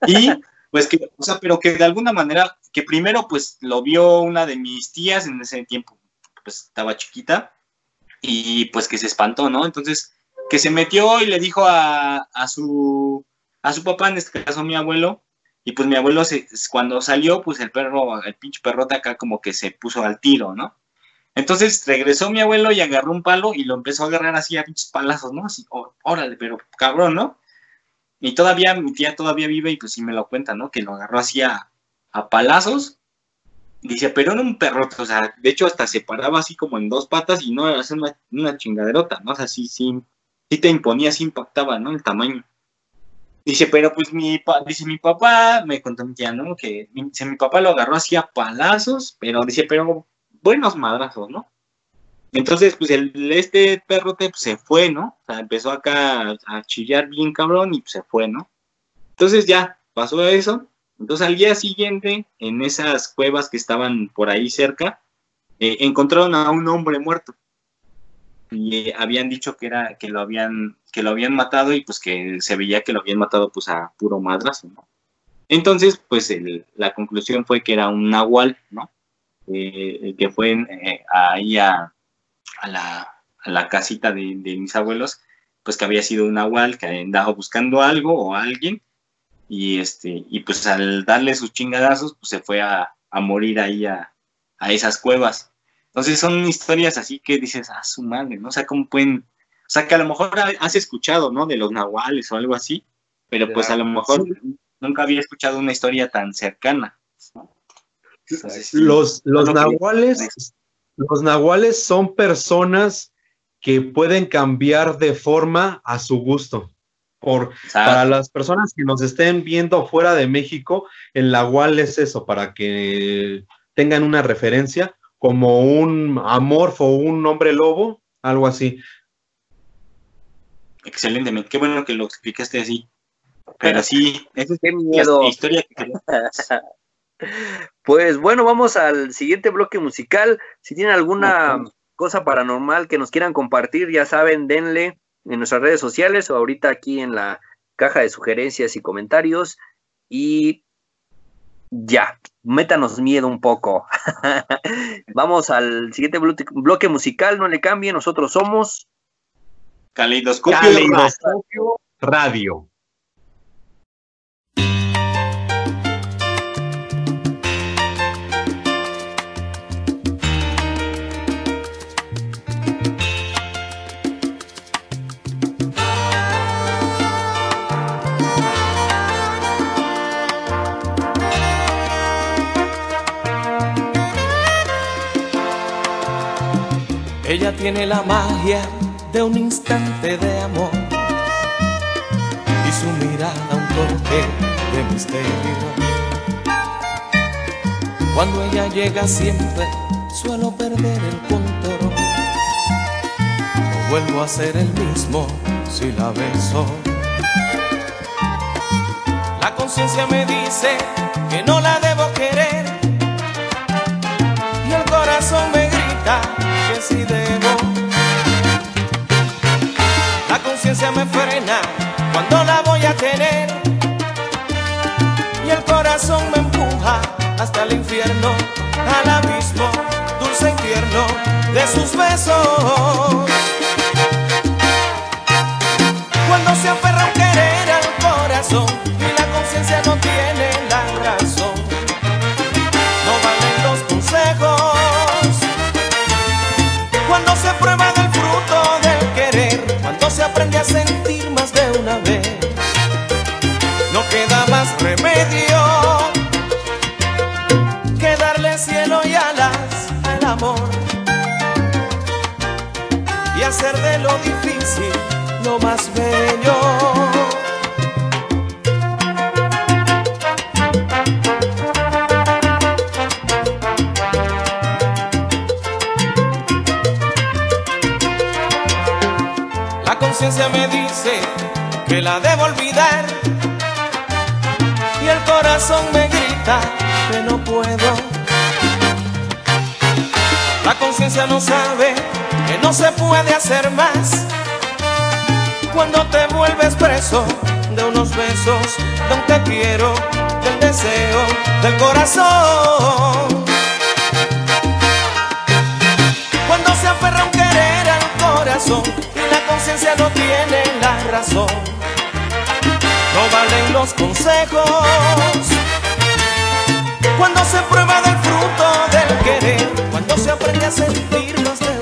Y, pues que, o sea, pero que de alguna manera, que primero, pues, lo vio una de mis tías en ese tiempo, pues, estaba chiquita, y pues que se espantó, ¿no? Entonces, que se metió y le dijo a, a su, a su papá, en este caso mi abuelo, y pues mi abuelo, se, cuando salió, pues el perro, el pinche perrote acá como que se puso al tiro, ¿no? Entonces regresó mi abuelo y agarró un palo y lo empezó a agarrar así a pinches palazos, ¿no? Así, ó- órale, pero cabrón, ¿no? Y todavía, mi tía todavía vive y pues sí me lo cuenta, ¿no? Que lo agarró así a, palazos. Dice, pero era un perrote, o sea, de hecho hasta se paraba así como en dos patas y no era una, una chingaderota, ¿no? O sea, sí, sí, sí te imponía, sí impactaba, ¿no? El tamaño. Dice, pero pues mi, pa- dice, mi papá, me contó mi tía, ¿no? Que mi, papá lo agarró así a palazos, pero dice, pero buenos madrazos, ¿no? Entonces, pues el, este perrote pues, se fue, ¿no? O sea, empezó acá a, a chillar bien cabrón y pues, se fue, ¿no? Entonces ya pasó eso. Entonces al día siguiente, en esas cuevas que estaban por ahí cerca, eh, encontraron a un hombre muerto. Y habían dicho que era, que lo habían, que lo habían matado y pues que se veía que lo habían matado pues a puro madrazo. Entonces, pues el- la conclusión fue que era un nahual, ¿no? Eh, que fue eh, ahí a, a la, a la casita de, de mis abuelos, pues que había sido un nahual que andaba buscando algo o alguien, y este, y pues al darle sus chingadazos, pues se fue a, a morir ahí a, a esas cuevas. Entonces son historias así que dices, ah, su madre, ¿no? O sea, ¿cómo pueden? O sea, que a lo mejor ha- has escuchado, ¿no? De los nahuales o algo así, pero pues a lo mejor nunca había escuchado una historia tan cercana. ¿no? Entonces, sí,
Los, los
que-
nahuales, los nahuales son personas que pueden cambiar de forma a su gusto. Por, para las personas que nos estén viendo fuera de México, el nahual es eso, para que tengan una referencia, como un amorfo, un hombre lobo, algo así.
Excelentemente, qué bueno que lo explicaste así. Pero sí, esa es
Qué
la
miedo.
historia que.
Pues bueno, vamos al siguiente bloque musical. Si tienen alguna cosa paranormal que nos quieran compartir, ya saben, denle en nuestras redes sociales o ahorita aquí en la caja de sugerencias y comentarios. Y Ya, métanos miedo un poco. Vamos al siguiente bloque, bloque musical, no le cambie, nosotros somos
Caleidoscopio,
Caleidoscopio Radio.
Magia de un instante de amor y su mirada un toque de misterio. Cuando ella llega siempre suelo perder el control. No vuelvo a ser el mismo si la beso. La conciencia me dice que no la debo querer y el corazón me grita que sí debo. Tener y el corazón me empuja hasta el infierno, al abismo dulce y tierno de sus besos. Cuando se aferra un querer al corazón más cuando te vuelves preso de unos besos, de un te quiero, del deseo, del corazón. Cuando se aferra un querer al corazón y la conciencia no tiene la razón, no valen los consejos. Cuando se prueba del fruto del querer, cuando se aprende a sentir más de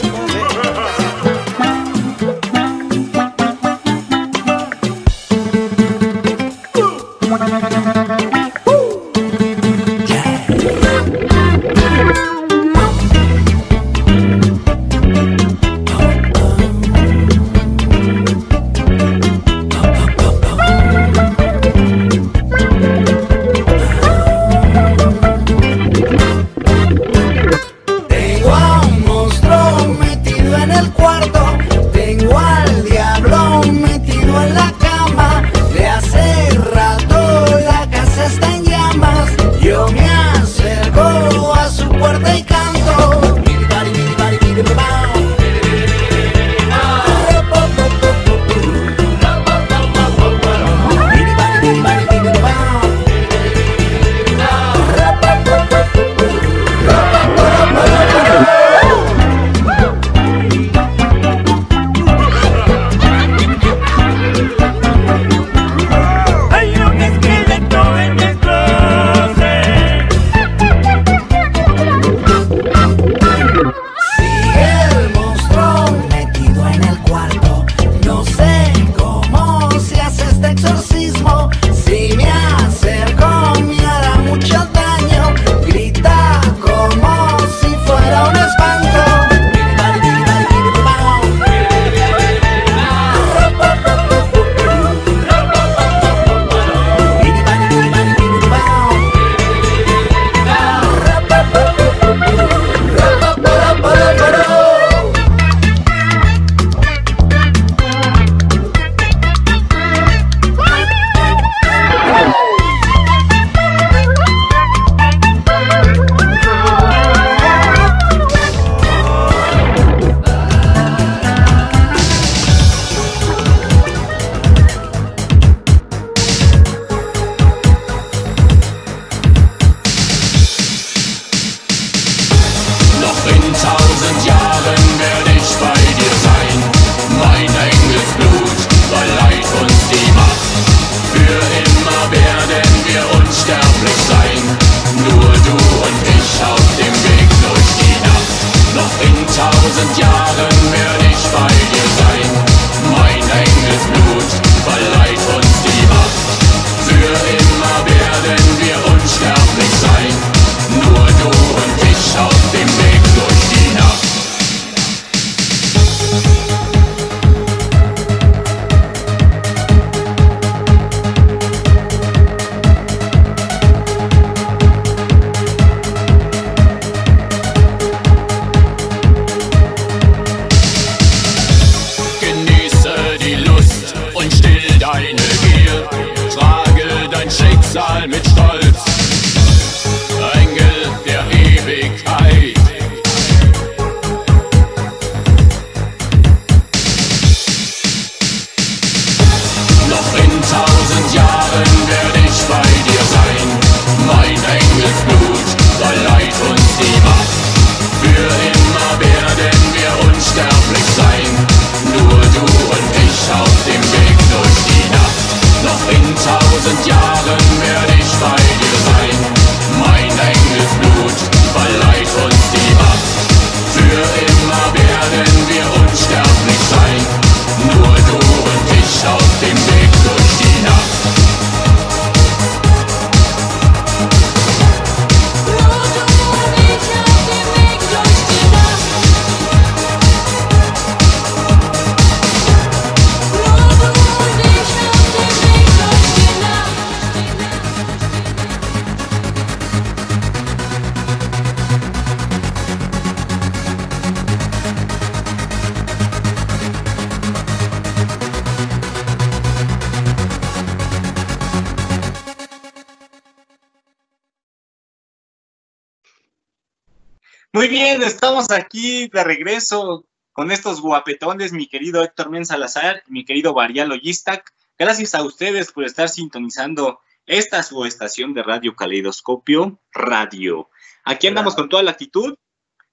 Muy bien, estamos aquí de regreso con estos guapetones, mi querido Héctor Men Salazar mi querido Varial Logistac. Gracias a ustedes por estar sintonizando esta su estación de radio Caleidoscopio Radio. Aquí andamos con toda la actitud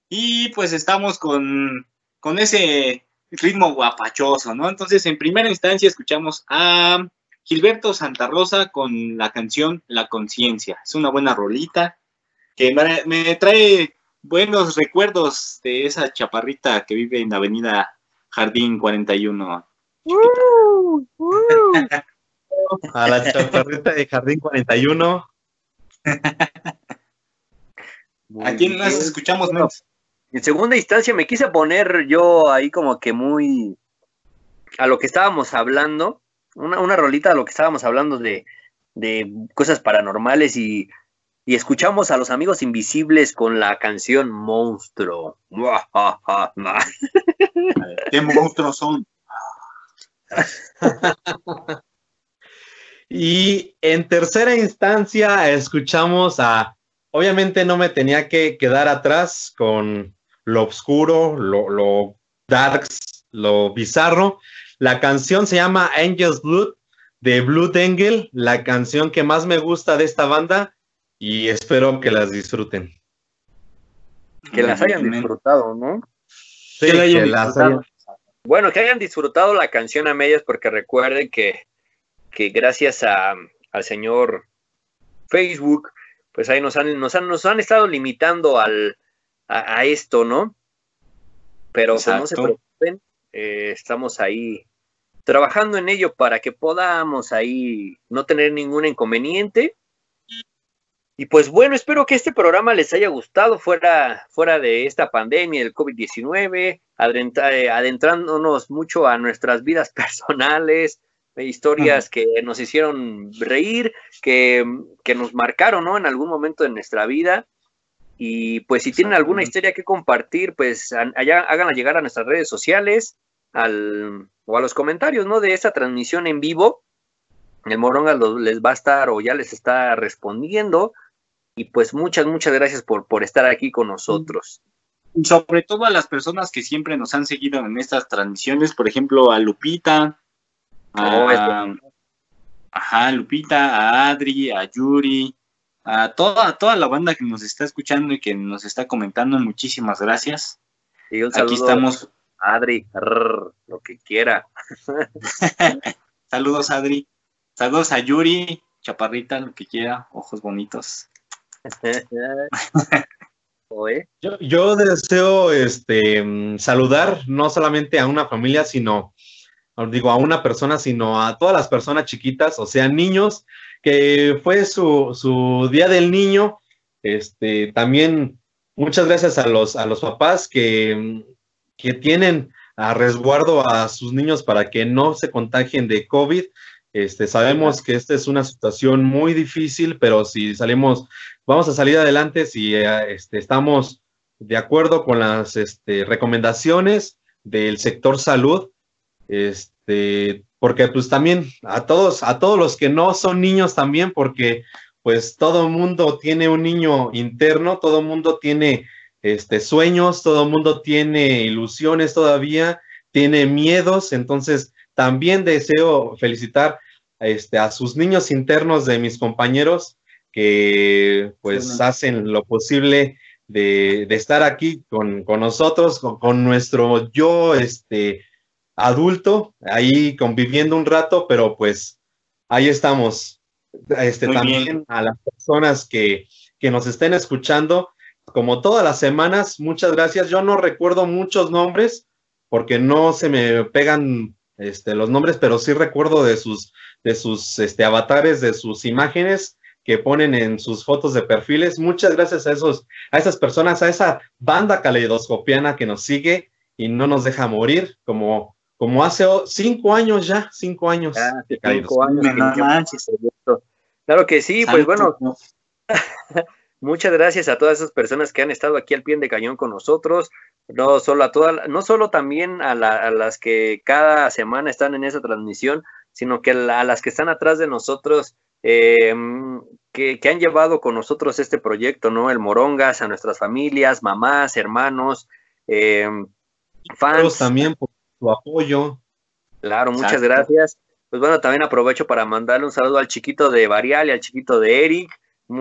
y pues estamos con, con ese ritmo guapachoso, ¿no? Entonces, en primera instancia escuchamos a Gilberto Santa Rosa con la canción La Conciencia. Es una buena rolita que me, me trae buenos recuerdos de esa chaparrita que vive en la avenida Jardín 41.
A la chaparrita de Jardín 41.
¿A quién más escuchamos, Mens?
En segunda instancia me quise poner yo ahí como que muy a lo que estábamos hablando, una, una rolita a lo que estábamos hablando de, de cosas paranormales y, y escuchamos a los amigos invisibles con la canción Monstruo.
¿Qué monstruos son?
Y en tercera instancia escuchamos a, obviamente no me tenía que quedar atrás con lo oscuro, lo, lo darks, lo bizarro. La canción se llama Angel's Blood de Blood Angel, la canción que más me gusta de esta banda y espero que las disfruten.
Que las hayan disfrutado, ¿no?
Sí,
la hayan
que las
disfrutado.
hayan-
Bueno, que hayan disfrutado la canción a medias, porque recuerden que, que gracias a, al señor Facebook, pues ahí nos han, nos han, nos han estado limitando al, a, a esto, ¿no? Pero pues, no se preocupen, eh, estamos ahí trabajando en ello para que podamos ahí no tener ningún inconveniente. Y pues bueno, espero que este programa les haya gustado fuera, fuera de esta pandemia del COVID-19, adentra- eh, adentrándonos mucho a nuestras vidas personales, eh, historias que nos hicieron reír, que, que nos marcaron ¿no? en algún momento de nuestra vida. Y pues si tienen alguna historia que compartir, pues allá háganla llegar a nuestras redes sociales al, o a los comentarios ¿no? de esta transmisión en vivo. El Moronga les va a estar o ya les está respondiendo. Y pues muchas, muchas gracias por, por estar aquí con nosotros.
Y sobre todo a las personas que siempre nos han seguido en estas transmisiones, por ejemplo, a Lupita,
Oh,
a, ajá, Lupita, a Adri, a Yuri, a toda, a toda la banda que nos está escuchando y que nos está comentando, muchísimas gracias.
Y un
Aquí estamos.
a Adri, rrr, lo que quiera.
Saludos, Adri. Saludos a Yuri, Chaparrita, lo que quiera, ojos bonitos.
Yo, yo deseo este, saludar no solamente a una familia, sino, digo, a una persona, sino a todas las personas chiquitas, o sea, niños, que fue su, su Día del Niño. Este, también muchas gracias a los, a los papás que, que tienen a resguardo a sus niños para que no se contagien de COVID. Este, sabemos que esta es una situación muy difícil, pero si salimos, vamos a salir adelante si eh, este, estamos de acuerdo con las este, recomendaciones del sector salud, este, porque pues también a todos, a todos los que no son niños también, porque pues todo mundo tiene un niño interno, todo mundo tiene este, sueños, todo mundo tiene ilusiones todavía, tiene miedos, entonces también deseo felicitar este, a sus niños internos de mis compañeros que pues
Sí,
hacen lo posible de, de estar aquí con, con nosotros, con, con nuestro yo este, adulto, ahí conviviendo un rato, pero pues ahí estamos. Este,
Muy
también
bien.
a las personas que, que nos estén escuchando, como todas las semanas, muchas gracias. Yo no recuerdo muchos nombres porque no se me pegan este, los nombres, pero sí recuerdo de sus, de sus este, avatares, de sus imágenes que ponen en sus fotos de perfiles. Muchas gracias a esos, a esas personas, a esa banda caleidoscopiana que nos sigue y no nos deja morir, como, como hace cinco años ya, cinco años. De
cinco años que
No manches.
Claro que sí, pues bueno, muchas gracias a todas esas personas que han estado aquí al pie de cañón con nosotros, no solo a todas, no solo también a, la- a las que cada semana están en esa transmisión, sino que a, la- a las que están atrás de nosotros, eh, que, que han llevado con nosotros este proyecto, ¿no? El Morongas, a nuestras familias, mamás, hermanos, eh,
Todos
fans.
también por su apoyo.
Claro, muchas
Exacto.
gracias. Pues bueno, también aprovecho para mandarle un saludo al chiquito de Varial y al chiquito de Eric.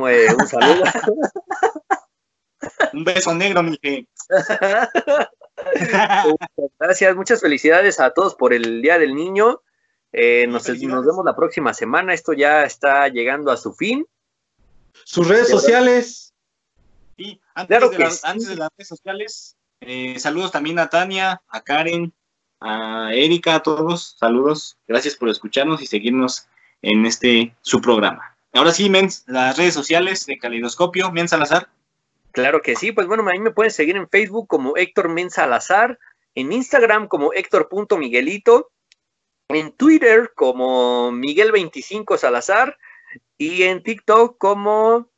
Eh, Un saludo.
Un beso negro, mi.
Gracias, muchas felicidades a todos por el Día del Niño. Eh, nos, vemos la próxima semana. Esto ya está llegando a su fin.
Sus redes sociales.
Y antes,
Claro
de
sí.
antes de las redes sociales, eh, saludos también a Tania, a Karen, a Erika, a todos. Saludos. Gracias por escucharnos y seguirnos en este su programa. Ahora sí, Mens, las redes sociales de Caleidoscopio, Men Salazar.
Claro que sí. Pues bueno, a mí me pueden seguir en Facebook como Héctor Mensa Salazar, en Instagram como Héctor.miguelito, en Twitter como Miguel25 Salazar y en TikTok como...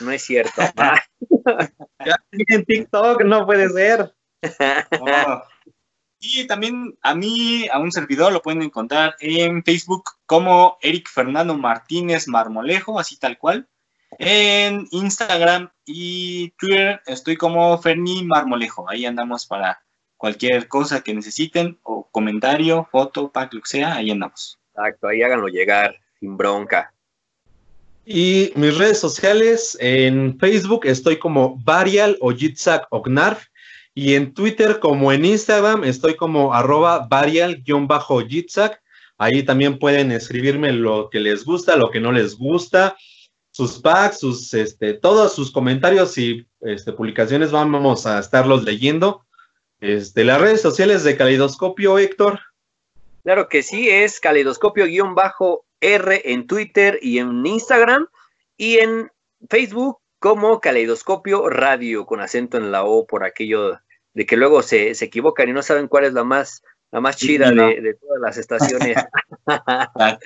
No es cierto. Ah,
En TikTok no puede ser.
Oh. Y también a mí, a un servidor, lo pueden encontrar en Facebook como Eric Fernando Martínez Marmolejo, así tal cual. En Instagram y Twitter estoy como Ferni Marmolejo. Ahí andamos para cualquier cosa que necesiten, o comentario, foto, pack, lo que sea, ahí andamos.
Exacto, ahí háganlo llegar sin bronca.
Y mis redes sociales, en Facebook estoy como Varial o Yitzhak Ognarf. Y en Twitter como en Instagram estoy como arroba Varial-Yitzhak. Ahí también pueden escribirme lo que les gusta, lo que no les gusta, sus packs, sus, este, todos sus comentarios y este, publicaciones vamos a estarlos leyendo. Este, las redes sociales de Caleidoscopio, Héctor.
Claro que sí, es caleidoscopio-R en Twitter y en Instagram y en Facebook como Caleidoscopio Radio con acento en la O por aquello de que luego se, se equivocan y no saben cuál es la más, la más chida
no.
de, de todas las estaciones.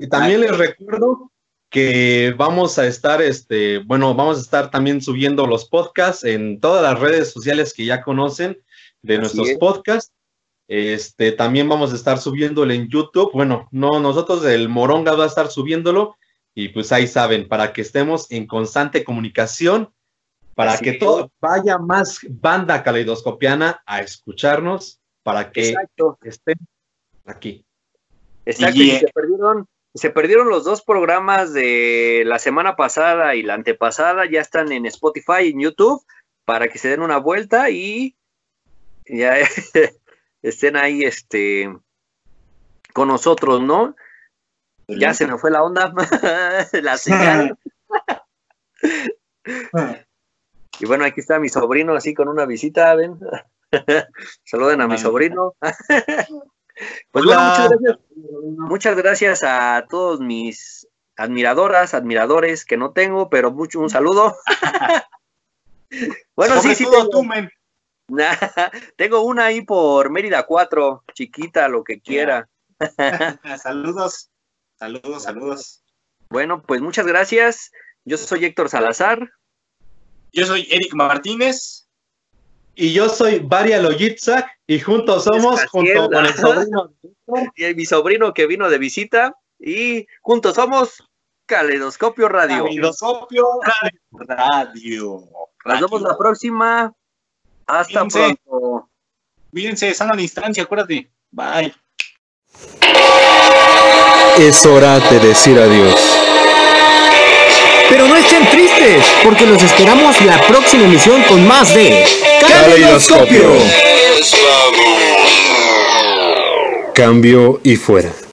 Y también les recuerdo que vamos a estar, este, bueno, vamos a estar también subiendo los podcasts en todas las redes sociales que ya conocen de
Así
nuestros
es.
podcasts. Este, también vamos a estar subiéndolo en YouTube. Bueno, no, nosotros el Moronga va a estar subiéndolo y pues ahí saben, para que estemos en constante comunicación, para
Así
que
es.
todo vaya más banda caleidoscopiana a escucharnos, para que
Exacto,
estén aquí.
exacto.
Y,
Y se perdieron, se perdieron los dos programas de la semana pasada y la antepasada, ya están en Spotify y en YouTube para que se den una vuelta y ya estén ahí este con nosotros, ¿no? Ya se me fue la onda, la señal. Y bueno, aquí está mi sobrino así con una visita, ven. Saluden a mi sobrino. Pues bueno, muchas gracias. Muchas gracias a todos mis admiradoras, admiradores que no tengo, pero mucho un saludo. bueno,
Sobre
sí, sí, tengo,
tú, men.
tengo una ahí por Mérida 4, chiquita, lo que quiera.
saludos, saludos, saludos.
Bueno, pues muchas gracias. Yo soy Héctor Salazar.
Yo soy Eric Martínez.
Y yo soy Varial Oyitzak y juntos somos, junto con el sobrino
Y mi sobrino que vino de visita. Y juntos somos Caleidoscopio Radio.
Caleidoscopio Radio.
Nos vemos la próxima. Hasta
Cuídense.
pronto.
Cuídense, sana la instancia, acuérdate. Bye.
Es hora de decir adiós. Pero no estén tristes, porque los esperamos la próxima emisión con más de
Caleidoscopio.
Cambio y fuera.